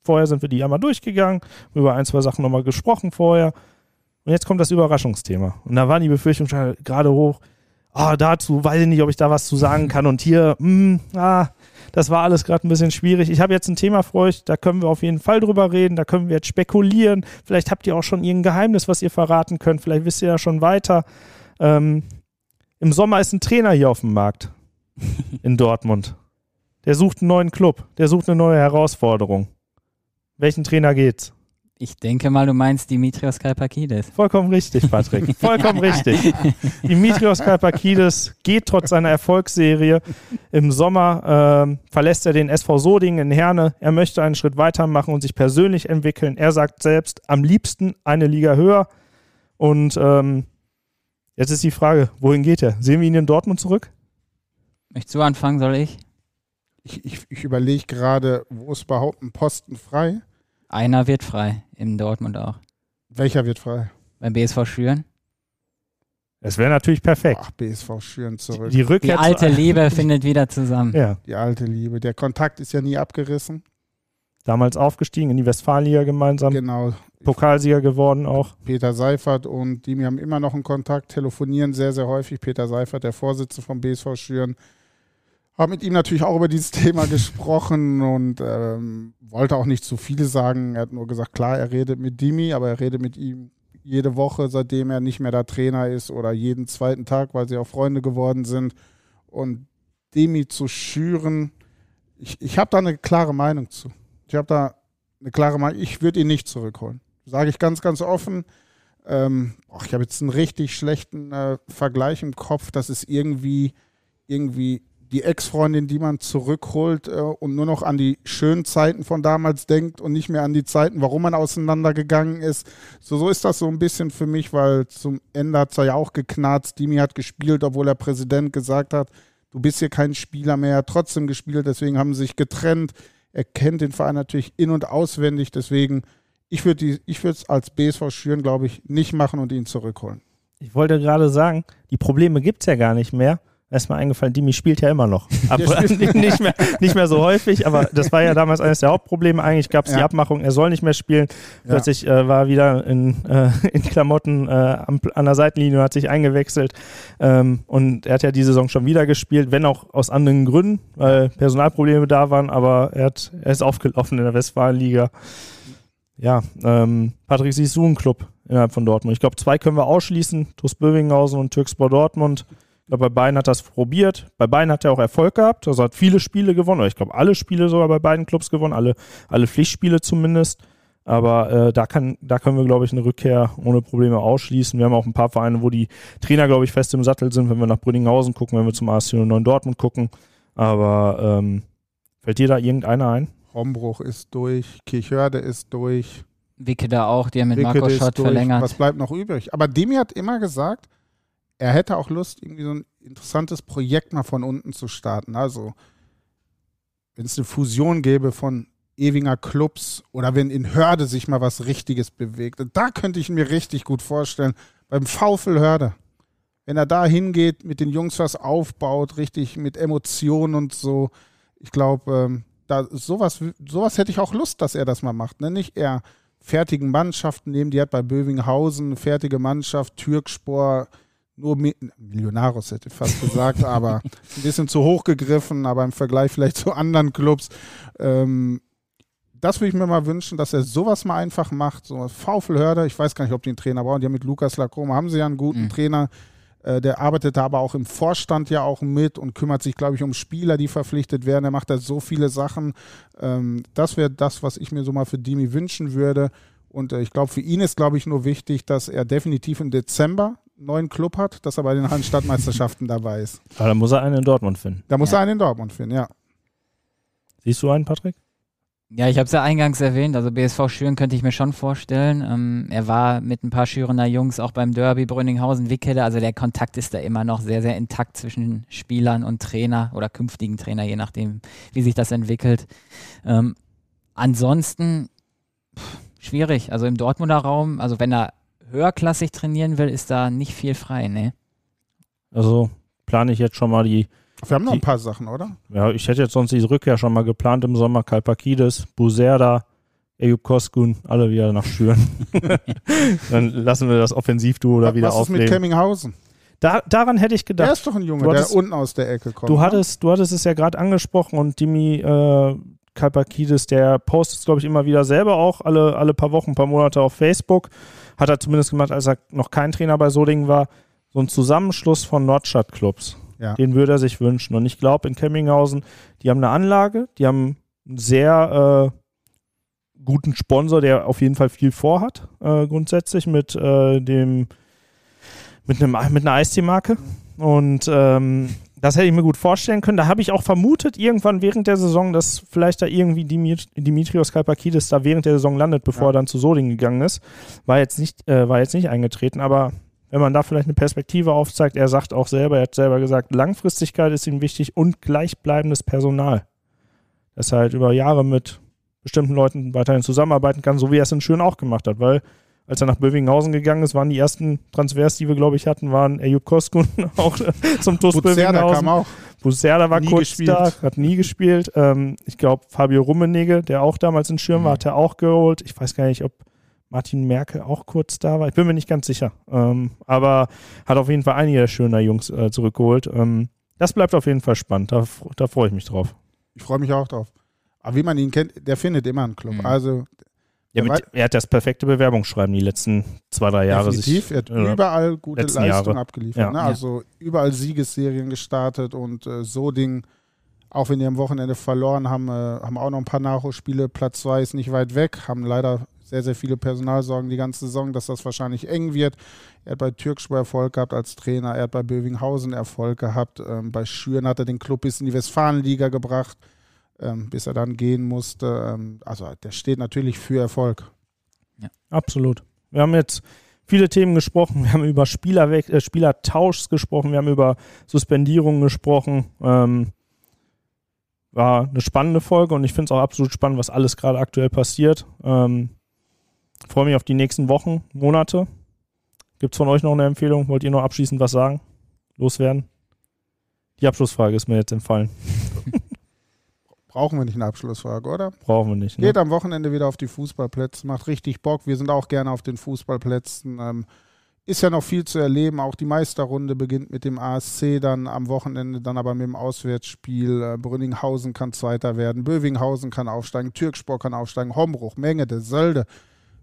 A: Vorher sind wir die einmal durchgegangen, über ein, zwei Sachen nochmal gesprochen vorher. Und jetzt kommt das Überraschungsthema. Und da war die Befürchtung schon gerade hoch. Ah, oh, dazu weiß ich nicht, ob ich da was zu sagen kann. Und hier, mh, hm, ah, das war alles gerade ein bisschen schwierig. Ich habe jetzt ein Thema für euch, da können wir auf jeden Fall drüber reden, da können wir jetzt spekulieren. Vielleicht habt ihr auch schon irgendein Geheimnis, was ihr verraten könnt. Vielleicht wisst ihr ja schon weiter. Ähm, Im Sommer ist ein Trainer hier auf dem Markt in Dortmund. Der sucht einen neuen Club, der sucht eine neue Herausforderung. Welchen Trainer geht's?
C: Ich denke mal, du meinst Dimitrios Kalpakidis.
A: Vollkommen richtig, Patrick. Vollkommen richtig. Dimitrios Kalpakidis geht trotz seiner Erfolgsserie. Im Sommer äh, verlässt er den SV Soding in Herne. Er möchte einen Schritt weitermachen und sich persönlich entwickeln. Er sagt selbst, am liebsten eine Liga höher. Und ähm, jetzt ist die Frage, wohin geht er? Sehen wir ihn in Dortmund zurück?
C: Möchtest du anfangen, soll ich?
B: Ich, ich, ich überlege gerade, wo ist überhaupt ein Posten frei?
C: Einer wird frei, in Dortmund auch.
B: Welcher wird frei?
C: Beim BSV Schüren.
A: Es wäre natürlich perfekt.
B: Ach, BSV Schüren zurück.
C: Die, die, die alte Liebe findet wieder zusammen.
B: Ja. Die alte Liebe. Der Kontakt ist ja nie abgerissen.
A: Damals aufgestiegen in die Westfalenliga gemeinsam.
B: Genau.
A: Pokalsieger geworden auch.
B: Peter Seifert und die haben immer noch einen Kontakt, telefonieren sehr, sehr häufig. Peter Seifert, der Vorsitzende vom BSV Schüren, habe mit ihm natürlich auch über dieses Thema gesprochen und ähm, wollte auch nicht zu viel sagen. Er hat nur gesagt, klar, er redet mit Dimi, aber er redet mit ihm jede Woche, seitdem er nicht mehr der Trainer ist oder jeden zweiten Tag, weil sie auch Freunde geworden sind. Und Demi zu schüren, ich, ich habe da eine klare Meinung zu. Ich habe da eine klare Meinung, ich würde ihn nicht zurückholen. Sage ich ganz, ganz offen. Ähm, och, ich habe jetzt einen richtig schlechten äh, Vergleich im Kopf. Das ist irgendwie, irgendwie die Ex-Freundin, die man zurückholt äh, und nur noch an die schönen Zeiten von damals denkt und nicht mehr an die Zeiten, warum man auseinandergegangen ist. So, so ist das so ein bisschen für mich, weil zum Ende hat es ja auch geknarzt. Dimi hat gespielt, obwohl der Präsident gesagt hat, du bist hier kein Spieler mehr, trotzdem gespielt, deswegen haben sie sich getrennt. Er kennt den Verein natürlich in- und auswendig, deswegen, ich würde es als BSV Schüren, glaube ich, nicht machen und ihn zurückholen.
A: Ich wollte gerade sagen, die Probleme gibt es ja gar nicht mehr ist mir eingefallen, Dimi spielt ja immer noch. Ab, nicht, mehr, nicht mehr so häufig, aber das war ja damals eines der Hauptprobleme. Eigentlich gab es ja. die Abmachung, er soll nicht mehr spielen. Plötzlich ja. äh, war er wieder in, äh, in Klamotten äh, an, an der Seitenlinie und hat sich eingewechselt. Ähm, und er hat ja die Saison schon wieder gespielt, wenn auch aus anderen Gründen, weil Personalprobleme da waren, aber er, hat, er ist aufgelaufen in der Westfalenliga. Ja, ähm, Patrick, siehst du einen Club innerhalb von Dortmund? Ich glaube, zwei können wir ausschließen, TuS Bövinghausen und Türkspor Dortmund. Ich glaube, bei beiden hat er es probiert. Bei beiden hat er auch Erfolg gehabt. Also hat viele Spiele gewonnen. Oder ich glaube, alle Spiele sogar bei beiden Clubs gewonnen. Alle, alle Pflichtspiele zumindest. Aber äh, da, kann, da können wir, glaube ich, eine Rückkehr ohne Probleme ausschließen. Wir haben auch ein paar Vereine, wo die Trainer, glaube ich, fest im Sattel sind, wenn wir nach Brünninghausen gucken, wenn wir zum AS 09 Dortmund gucken. Aber ähm, fällt dir da irgendeiner ein?
B: Hombruch ist durch, Kirchhörde ist durch.
C: Wicke da auch, die haben mit Marco Schott verlängert.
B: Was bleibt noch übrig? Aber Demi hat immer gesagt, er hätte auch Lust, irgendwie so ein interessantes Projekt mal von unten zu starten. Also, wenn es eine Fusion gäbe von Ewinger Clubs oder wenn in Hörde sich mal was Richtiges bewegt, da könnte ich mir richtig gut vorstellen, beim VfL Hörde. Wenn er da hingeht, mit den Jungs was aufbaut, richtig mit Emotionen und so, ich glaube, ähm, da sowas, sowas hätte ich auch Lust, dass er das mal macht. Ne? Nicht eher fertigen Mannschaften nehmen, die hat bei Bövinghausen fertige Mannschaft, Türkspor, nur Millionarius hätte ich fast gesagt, aber ein bisschen zu hoch gegriffen, aber im Vergleich vielleicht zu anderen Clubs. Ähm, das würde ich mir mal wünschen, dass er sowas mal einfach macht. So VfL ich weiß gar nicht, ob die einen Trainer brauchen. Die haben mit Lukas Lacroma, haben sie ja einen guten mhm. Trainer. Äh, der arbeitet da aber auch im Vorstand ja auch mit und kümmert sich, glaube ich, um Spieler, die verpflichtet werden. Er macht da so viele Sachen. Ähm, das wäre das, was ich mir so mal für Dimi wünschen würde. Und äh, ich glaube, für ihn ist, glaube ich, nur wichtig, dass er definitiv im Dezember neuen Club hat, dass er bei den Hallenstadtmeisterschaften dabei ist.
A: Aber da muss er einen in Dortmund finden.
B: Da muss ja. er einen in Dortmund finden, ja.
A: Siehst du einen, Patrick?
C: Ja, ich habe es ja eingangs erwähnt, also BSV Schüren könnte ich mir schon vorstellen. Ähm, er war mit ein paar Schürener Jungs auch beim Derby Brünninghausen, Wickede, also der Kontakt ist da immer noch sehr, sehr intakt zwischen Spielern und Trainer oder künftigen Trainer, je nachdem, wie sich das entwickelt. Ähm, ansonsten pff, schwierig, also im Dortmunder Raum, also wenn er höherklassig trainieren will, ist da nicht viel frei, ne?
A: Also plane ich jetzt schon mal die.
B: Wir haben noch die, ein paar Sachen, oder?
A: Ja, ich hätte jetzt sonst die Rückkehr schon mal geplant im Sommer. Kalpakidis, Buserda, Eyüp Koskun, alle wieder nach Schüren. Dann lassen wir das Offensivduo da wieder aufleben. Was ist
B: mit Kemminghausen?
A: Da, daran hätte ich gedacht.
B: Der ist doch ein Junge, hattest, der unten aus der Ecke kommt.
A: Du ne? hattest, du hattest es ja gerade angesprochen und Dimi äh, Kalpakidis, der postet, glaube ich, immer wieder selber auch alle, alle paar Wochen, paar Monate auf Facebook. Hat er zumindest gemacht, als er noch kein Trainer bei Solingen war. So ein Zusammenschluss von Nordstadt-Clubs. Ja. Den würde er sich wünschen. Und ich glaube, in Kemminghausen, die haben eine Anlage, die haben einen sehr äh, guten Sponsor, der auf jeden Fall viel vorhat, äh, grundsätzlich mit äh, dem mit, einem, mit einer Eistee-Marke. Und ähm, das hätte ich mir gut vorstellen können. Da habe ich auch vermutet, irgendwann während der Saison, dass vielleicht da irgendwie Dimitrios Kalpakidis da während der Saison landet, bevor ja. er dann zu Soding gegangen ist. War jetzt nicht, äh, war jetzt nicht eingetreten, aber wenn man da vielleicht eine Perspektive aufzeigt, er sagt auch selber, er hat selber gesagt, Langfristigkeit ist ihm wichtig und gleichbleibendes Personal. Dass er halt über Jahre mit bestimmten Leuten weiterhin zusammenarbeiten kann, so wie er es in Schön auch gemacht hat, weil als er nach Bövinghausen gegangen ist, waren die ersten Transfers, die wir, glaube ich, hatten, waren Eyüp Koskun auch zum TuS Bövinghausen. kam auch. Buserda war nie kurz gespielt. da, hat nie gespielt. Ähm, ich glaube, Fabio Rummenigge, der auch damals in Schirm war, mhm. hat er auch geholt. Ich weiß gar nicht, ob Martin Merkel auch kurz da war. Ich bin mir nicht ganz sicher. Ähm, aber hat auf jeden Fall einige der schöner Jungs äh, zurückgeholt. Ähm, das bleibt auf jeden Fall spannend. Da, da freue ich mich drauf.
B: Ich freue mich auch drauf. Aber wie man ihn kennt, der findet immer einen Club. Mhm. Also
A: ja, mit, er hat das perfekte Bewerbungsschreiben die letzten zwei, drei Jahre.
B: Definitiv, er hat überall gute Leistungen Jahre. abgeliefert. Ja. Ne? Also überall Siegesserien gestartet und äh, so Ding, auch wenn die am Wochenende verloren haben, äh, haben auch noch ein paar Nachholspiele. Platz 2 ist nicht weit weg, haben leider sehr, sehr viele Personalsorgen die ganze Saison, dass das wahrscheinlich eng wird. Er hat bei Türkspor Erfolg gehabt als Trainer, er hat bei Bövinghausen Erfolg gehabt, ähm, bei Schüren hat er den Club bis in die Westfalenliga gebracht ähm, bis er dann gehen musste. Ähm, also der steht natürlich für Erfolg.
A: Ja, absolut. Wir haben jetzt viele Themen gesprochen. Wir haben über Spielerwe äh, Spielertauschs gesprochen. Wir haben über Suspendierungen gesprochen. Ähm, war eine spannende Folge und ich finde es auch absolut spannend, was alles gerade aktuell passiert. Ähm, freue mich auf die nächsten Wochen, Monate. Gibt es von euch noch eine Empfehlung? Wollt ihr noch abschließend was sagen? Loswerden? Die Abschlussfrage ist mir jetzt entfallen.
B: Brauchen wir nicht eine Abschlussfrage, oder?
A: Brauchen wir nicht.
B: Ne? Geht am Wochenende wieder auf die Fußballplätze, macht richtig Bock. Wir sind auch gerne auf den Fußballplätzen. Ähm, ist ja noch viel zu erleben. Auch die Meisterrunde beginnt mit dem ASC dann am Wochenende, dann aber mit dem Auswärtsspiel. Äh, Brünninghausen kann Zweiter werden, Bövinghausen kann aufsteigen, Türkspor kann aufsteigen, Hombruch, Mengede, Sölde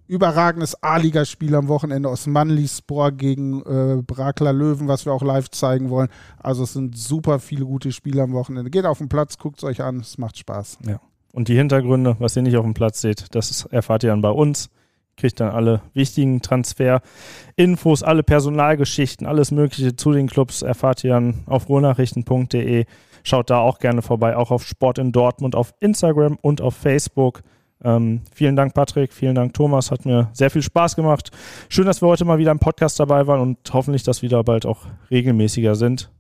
B: überragendes A-Liga-Spiel am Wochenende aus Manlispor gegen äh, Brakler Löwen, was wir auch live zeigen wollen. Also es sind super viele gute Spiele am Wochenende. Geht auf den Platz, guckt es euch an, es macht Spaß.
A: Ja. Und die Hintergründe, was ihr nicht auf dem Platz seht, das erfahrt ihr dann bei uns. Kriegt dann alle wichtigen Transfer-Infos, alle Personalgeschichten, alles Mögliche zu den Clubs erfahrt ihr dann auf ruhrnachrichten.de. Schaut da auch gerne vorbei, auch auf Sport in Dortmund, auf Instagram und auf Facebook. Ähm, vielen Dank, Patrick. Vielen Dank, Thomas. Hat mir sehr viel Spaß gemacht. Schön, dass wir heute mal wieder im Podcast dabei waren und hoffentlich, dass wir da bald auch regelmäßiger sind.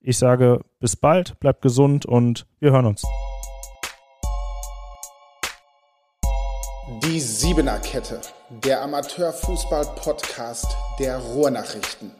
A: Ich sage bis bald, bleibt gesund und wir hören uns.
B: Die Siebener Kette, der Amateurfußball-Podcast der Ruhrnachrichten.